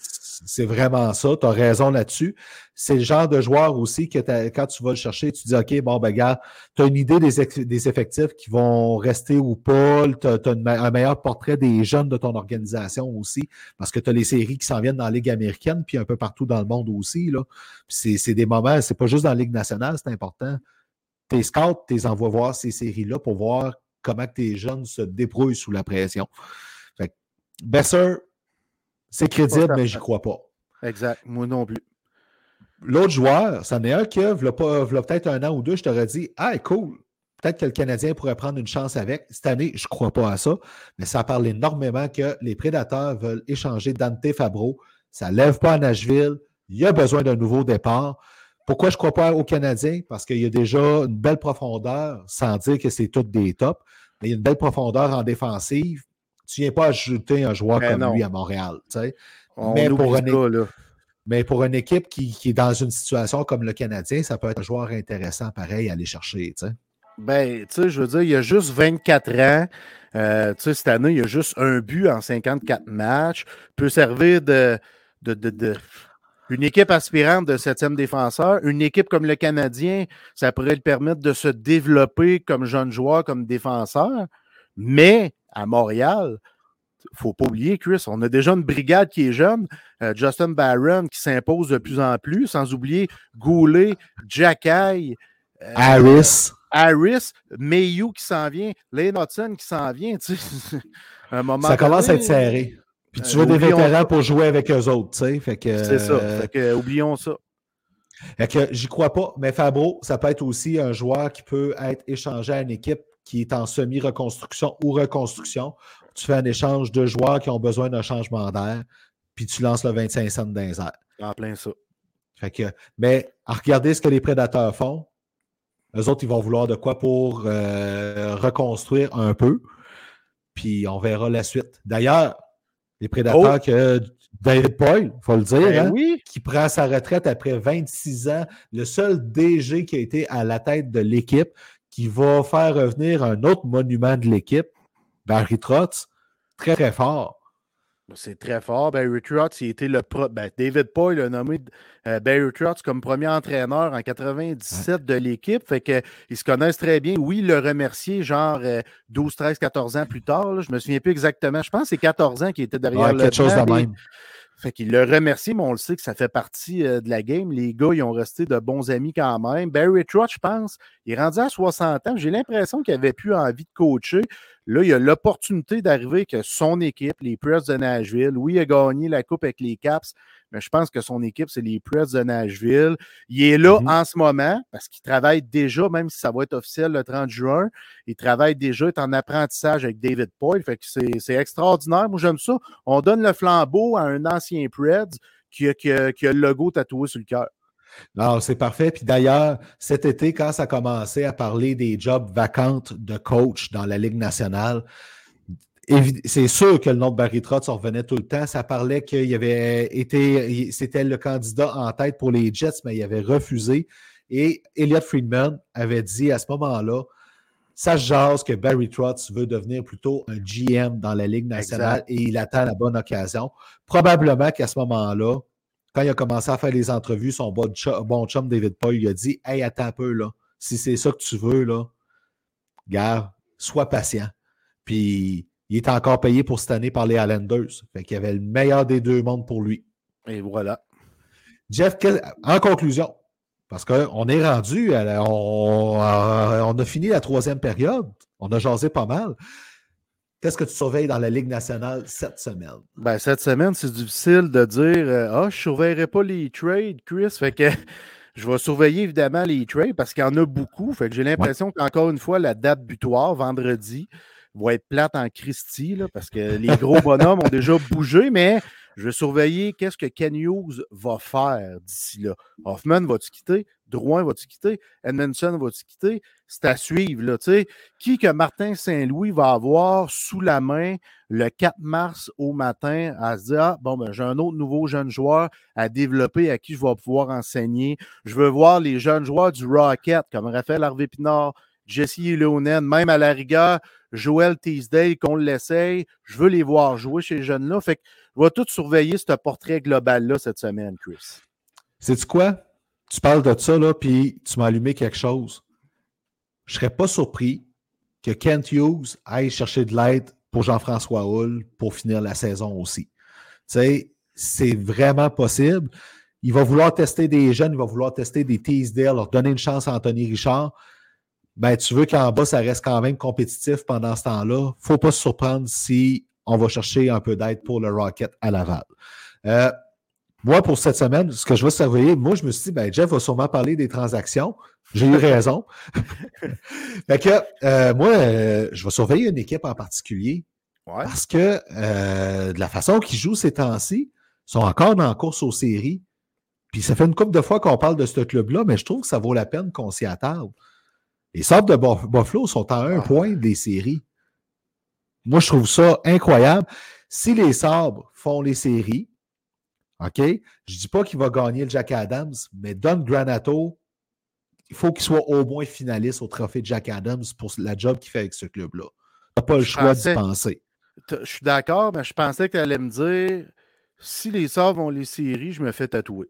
C'est vraiment ça, tu as raison là-dessus. C'est le genre de joueur aussi que quand tu vas le chercher, tu dis OK, bon, ben, gars, tu une idée des, effectifs qui vont rester ou pas, tu as, un meilleur portrait des jeunes de ton organisation aussi, parce que tu as les séries qui s'en viennent dans la Ligue américaine, puis un peu partout dans le monde aussi. C'est des moments, c'est pas juste dans la Ligue nationale, c'est important. Tes scouts, tes envoies voir ces séries-là pour voir comment tes jeunes se débrouillent sous la pression. Besser, c'est crédible, mais j'y crois pas. Exact. Moi non plus. L'autre joueur, c'en est un il peut-être un an ou deux, je t'aurais dit Ah, cool, peut-être que le Canadien pourrait prendre une chance avec. Cette année, je ne crois pas à ça, mais ça parle énormément que les prédateurs veulent échanger Dante Fabro. Ça ne lève pas à Nashville. Il y a besoin d'un nouveau départ. Pourquoi je ne crois pas aux Canadiens? Parce qu'il y a déjà une belle profondeur, sans dire que c'est toutes des tops, mais il y a une belle profondeur en défensive. Tu viens pas ajouter un joueur Ben comme non. lui à Montréal. tu sais. On Mais pour oublie un- ça, là. Mais pour une équipe qui, qui est dans une situation comme le Canadien, ça peut être un joueur intéressant, pareil, à aller chercher. tu sais. Ben, tu sais, je veux dire, il y a juste 24 ans. Euh, tu sais, cette année, il y a juste un but en 54 matchs. Peut servir de, de, de- de- une équipe aspirante de septième défenseur. Une équipe comme le Canadien, ça pourrait le permettre de se développer comme jeune joueur, comme défenseur. Mais à Montréal, faut pas oublier, Chris, on a déjà une brigade qui est jeune. Euh, Justin Barron qui s'impose de plus en plus, sans oublier Goulet, Jacky. euh, Harris. Harris, Mayu qui s'en vient, Lane Hudson qui s'en vient. Tu sais, à un moment Ça commence à être serré. Puis tu euh, veux des vétérans ça. pour jouer avec eux autres, C'est ça. euh, Fait que, oublions ça. fait que j'y crois pas. Mais Fabro, ça peut être aussi un joueur qui peut être échangé à une équipe qui est en semi-reconstruction ou reconstruction. Tu fais un échange de joueurs qui ont besoin d'un changement d'air, puis tu lances le 25 cents les airs. En plein ça. Fait que, mais à regarder ce que les prédateurs font, eux autres, ils vont vouloir de quoi pour euh, reconstruire un peu. Puis on verra la suite. D'ailleurs, les prédateurs Oh! que David Boyle, il faut le dire, Ben hein, oui, qui prend sa retraite après 26 ans, le seul DG qui a été à la tête de l'équipe, qui va faire revenir un autre monument de l'équipe, Barry Trotz, très très fort. c'est très fort. Barry Trotz, il était le pro... ben, David Poyle a nommé euh, Barry Trotz comme premier entraîneur en 97 de l'équipe. Fait que ils se connaissent très bien. Oui, le remercier genre euh, 12, 13, 14 ans plus tard. là. Je me souviens plus exactement. Je pense que c'est 14 ans qu'il était derrière Ouais, le quelque chose de même. Fait qu'il le remercie, mais on le sait que ça fait partie euh, de la game. Les gars, ils ont resté de bons amis quand même. Barry Trotz, je pense, il est rendu à 60 ans. J'ai l'impression qu'il avait plus envie de coacher. Là, il a l'opportunité d'arriver que son équipe, les Preds de Nashville, oui, il a gagné la Coupe avec les Caps, mais je pense que son équipe, c'est les Preds de Nashville. Il est là Mhm. en ce moment parce qu'il travaille déjà, même si ça va être officiel le 30 juin, il travaille déjà, il est en apprentissage avec David Poyle. Fait que c'est extraordinaire. Moi, j'aime ça. On donne le flambeau à un ancien Preds qui a, qui a- qui a le logo tatoué sur le cœur. Non, c'est parfait. Puis d'ailleurs, cet été, quand ça commençait à parler des jobs vacantes de coach dans la Ligue nationale, c'est sûr que le nom de Barry Trotz en revenait tout le temps. Ça parlait qu'il avait été, c'était le candidat en tête pour les Jets, mais il avait refusé. Et Elliot Friedman avait dit à ce moment-là, ça se jase que Barry Trotz veut devenir plutôt un GM dans la Ligue nationale Exact. et il attend la bonne occasion. Probablement qu'à ce moment-là, quand il a commencé à faire les entrevues, son bon chum, bon chum David Paul lui a dit Hey, attends un peu, là. Si c'est ça que tu veux, là, gars, sois patient. Puis il est encore payé pour cette année par les Islanders. Fait qu'il y avait le meilleur des deux mondes pour lui. Et voilà. Jeff, en conclusion, parce qu'on est rendu, à la- on, euh, on a fini la troisième période, on a jasé pas mal. Qu'est-ce que tu surveilles dans la Ligue nationale cette semaine? Ben, cette semaine, c'est difficile de dire euh, Ah, je ne surveillerai pas les trades, Chris. Fait que je vais surveiller évidemment les trades parce qu'il y en a beaucoup. Fait que j'ai l'impression qu'encore une fois, la date butoir, vendredi, va être plate en Christie, là, parce que les gros bonhommes ont déjà bougé, mais je vais surveiller qu'est-ce que Ken va faire d'ici là. Hoffman va-tu quitter? Drouin va-tu quitter? Edmondson va-tu quitter? C'est à suivre. Là, tu sais. qui que Martin Saint-Louis va avoir sous la main le 4 mars au matin à se dire Ah, bon, ben, j'ai un autre nouveau jeune joueur à développer à qui je vais pouvoir enseigner. Je veux voir les jeunes joueurs du Rocket comme Raphaël Harvey-Pinard, Jesse Ilonen, même à la rigueur, Joel Teasdale, qu'on l'essaye. Je veux les voir jouer chez les jeunes-là. Fait que je tout surveiller ce portrait global-là cette semaine, Chris. Sais-tu quoi? Tu parles de ça, puis tu m'as allumé quelque chose. Je serais pas surpris que Kent Hughes aille chercher de l'aide pour Jean-François Hull pour finir la saison aussi. Tu sais, c'est vraiment possible. Il va vouloir tester des jeunes, il va vouloir tester des Teasdale, leur donner une chance à Anthony Richard. Ben, tu veux qu'en bas, ça reste quand même compétitif pendant ce temps-là. faut pas se surprendre si on va chercher un peu d'aide pour le Rocket à Laval. Euh, moi, pour cette semaine, ce que je vais surveiller, moi, je me suis dit, ben, Jeff va sûrement parler des transactions. J'ai eu raison. fait que, euh, moi, euh, je vais surveiller une équipe en particulier Ouais. parce que de la façon qu'ils jouent ces temps-ci, ils sont encore dans la course aux séries. Puis ça fait une couple de fois qu'on parle de ce club-là, mais je trouve que ça vaut la peine qu'on s'y attarde. Les Sabres de Buffalo sont à un ah. point des séries. Moi, je trouve ça incroyable. Si les Sabres font les séries, OK, je ne dis pas qu'il va gagner le Jack Adams, mais Don Granato, il faut qu'il soit au moins finaliste au trophée de Jack Adams pour la job qu'il fait avec ce club-là. Tu n'as pas le choix d'y penser. Je suis d'accord, mais je pensais que tu allais me dire si les Sabres vont les séries, je me fais tatouer.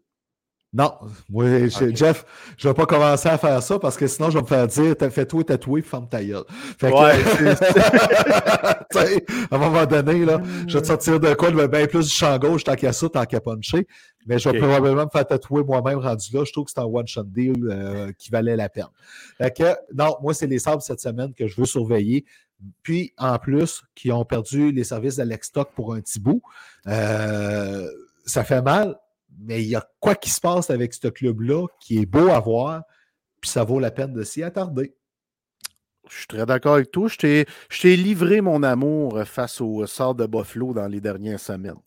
Non, moi, Jeff, je ne vais pas commencer à faire ça parce que sinon, je vais me faire dire fais-toi tatouer, ferme ta gueule. Fait à un moment donné, là, je vais te sortir de quoi de bien plus du champ gauche tant qu'à ça, tant qu'à puncher. Mais je vais probablement me faire tatouer moi-même rendu là. Je trouve que c'est un one-shot deal euh, qui valait la peine. Fait que, non, moi, c'est les sables cette semaine que je veux surveiller. Puis, en plus, qui ont perdu les services d'Alex Stock pour un petit bout. Euh, ça fait mal, mais il y a quoi qui se passe avec ce club-là qui est beau à voir, puis ça vaut la peine de s'y attarder. Je suis très d'accord avec toi. Je t'ai livré mon amour face au sort de Buffalo dans les dernières semaines.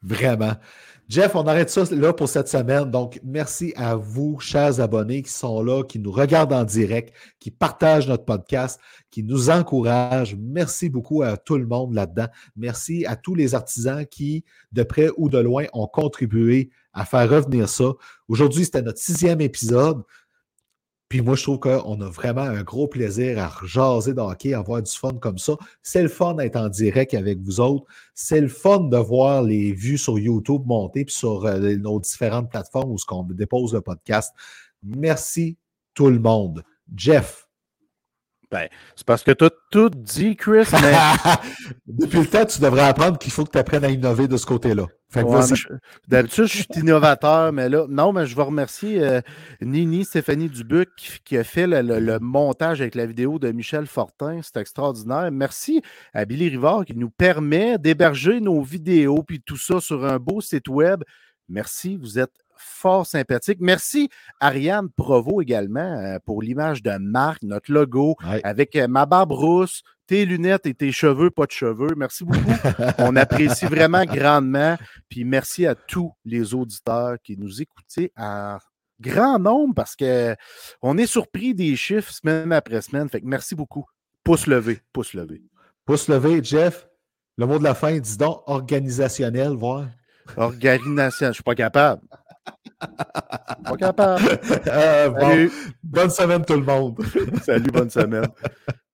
Vraiment. Jeff, on arrête ça là pour cette semaine. Donc, merci à vous, chers abonnés qui sont là, qui nous regardent en direct, qui partagent notre podcast, qui nous encouragent. Merci beaucoup à tout le monde là-dedans. Merci à tous les artisans qui, de près ou de loin, ont contribué à faire revenir ça. Aujourd'hui, c'était notre sixième épisode. Puis moi, je trouve qu'on a vraiment un gros plaisir à jaser de hockey, à avoir du fun comme ça. C'est le fun d'être en direct avec vous autres. C'est le fun de voir les vues sur YouTube monter, puis sur euh, nos différentes plateformes où on dépose le podcast. Merci tout le monde. Jeff, ben, c'est parce que tu as tout dit, Chris. Mais... Depuis le temps, tu devrais apprendre qu'il faut que tu apprennes à innover de ce côté-là. D'habitude, je suis innovateur, mais là, non, mais je veux remercier euh, Nini Stéphanie Dubuc qui, a fait le, montage avec la vidéo de Michel Fortin. C'est extraordinaire. Merci à Billy Rivard qui nous permet d'héberger nos vidéos puis tout ça sur un beau site web. Merci, vous êtes fort sympathique. Merci Ariane Provo également euh, pour l'image de marque, notre logo, avec euh, ma barbe rousse, tes lunettes et tes cheveux, pas de cheveux. Merci beaucoup. On apprécie vraiment grandement. Puis merci à tous les auditeurs qui nous écoutaient à grand nombre parce qu'on est surpris des chiffres semaine après semaine. Fait que merci beaucoup. Pouce levé, pouce levé. Pouce levé, Jeff. Le mot de la fin, dis donc organisationnel, voir. Organisation, je suis pas capable. Pas capable. Euh, bonne semaine tout le monde. Salut, bonne semaine.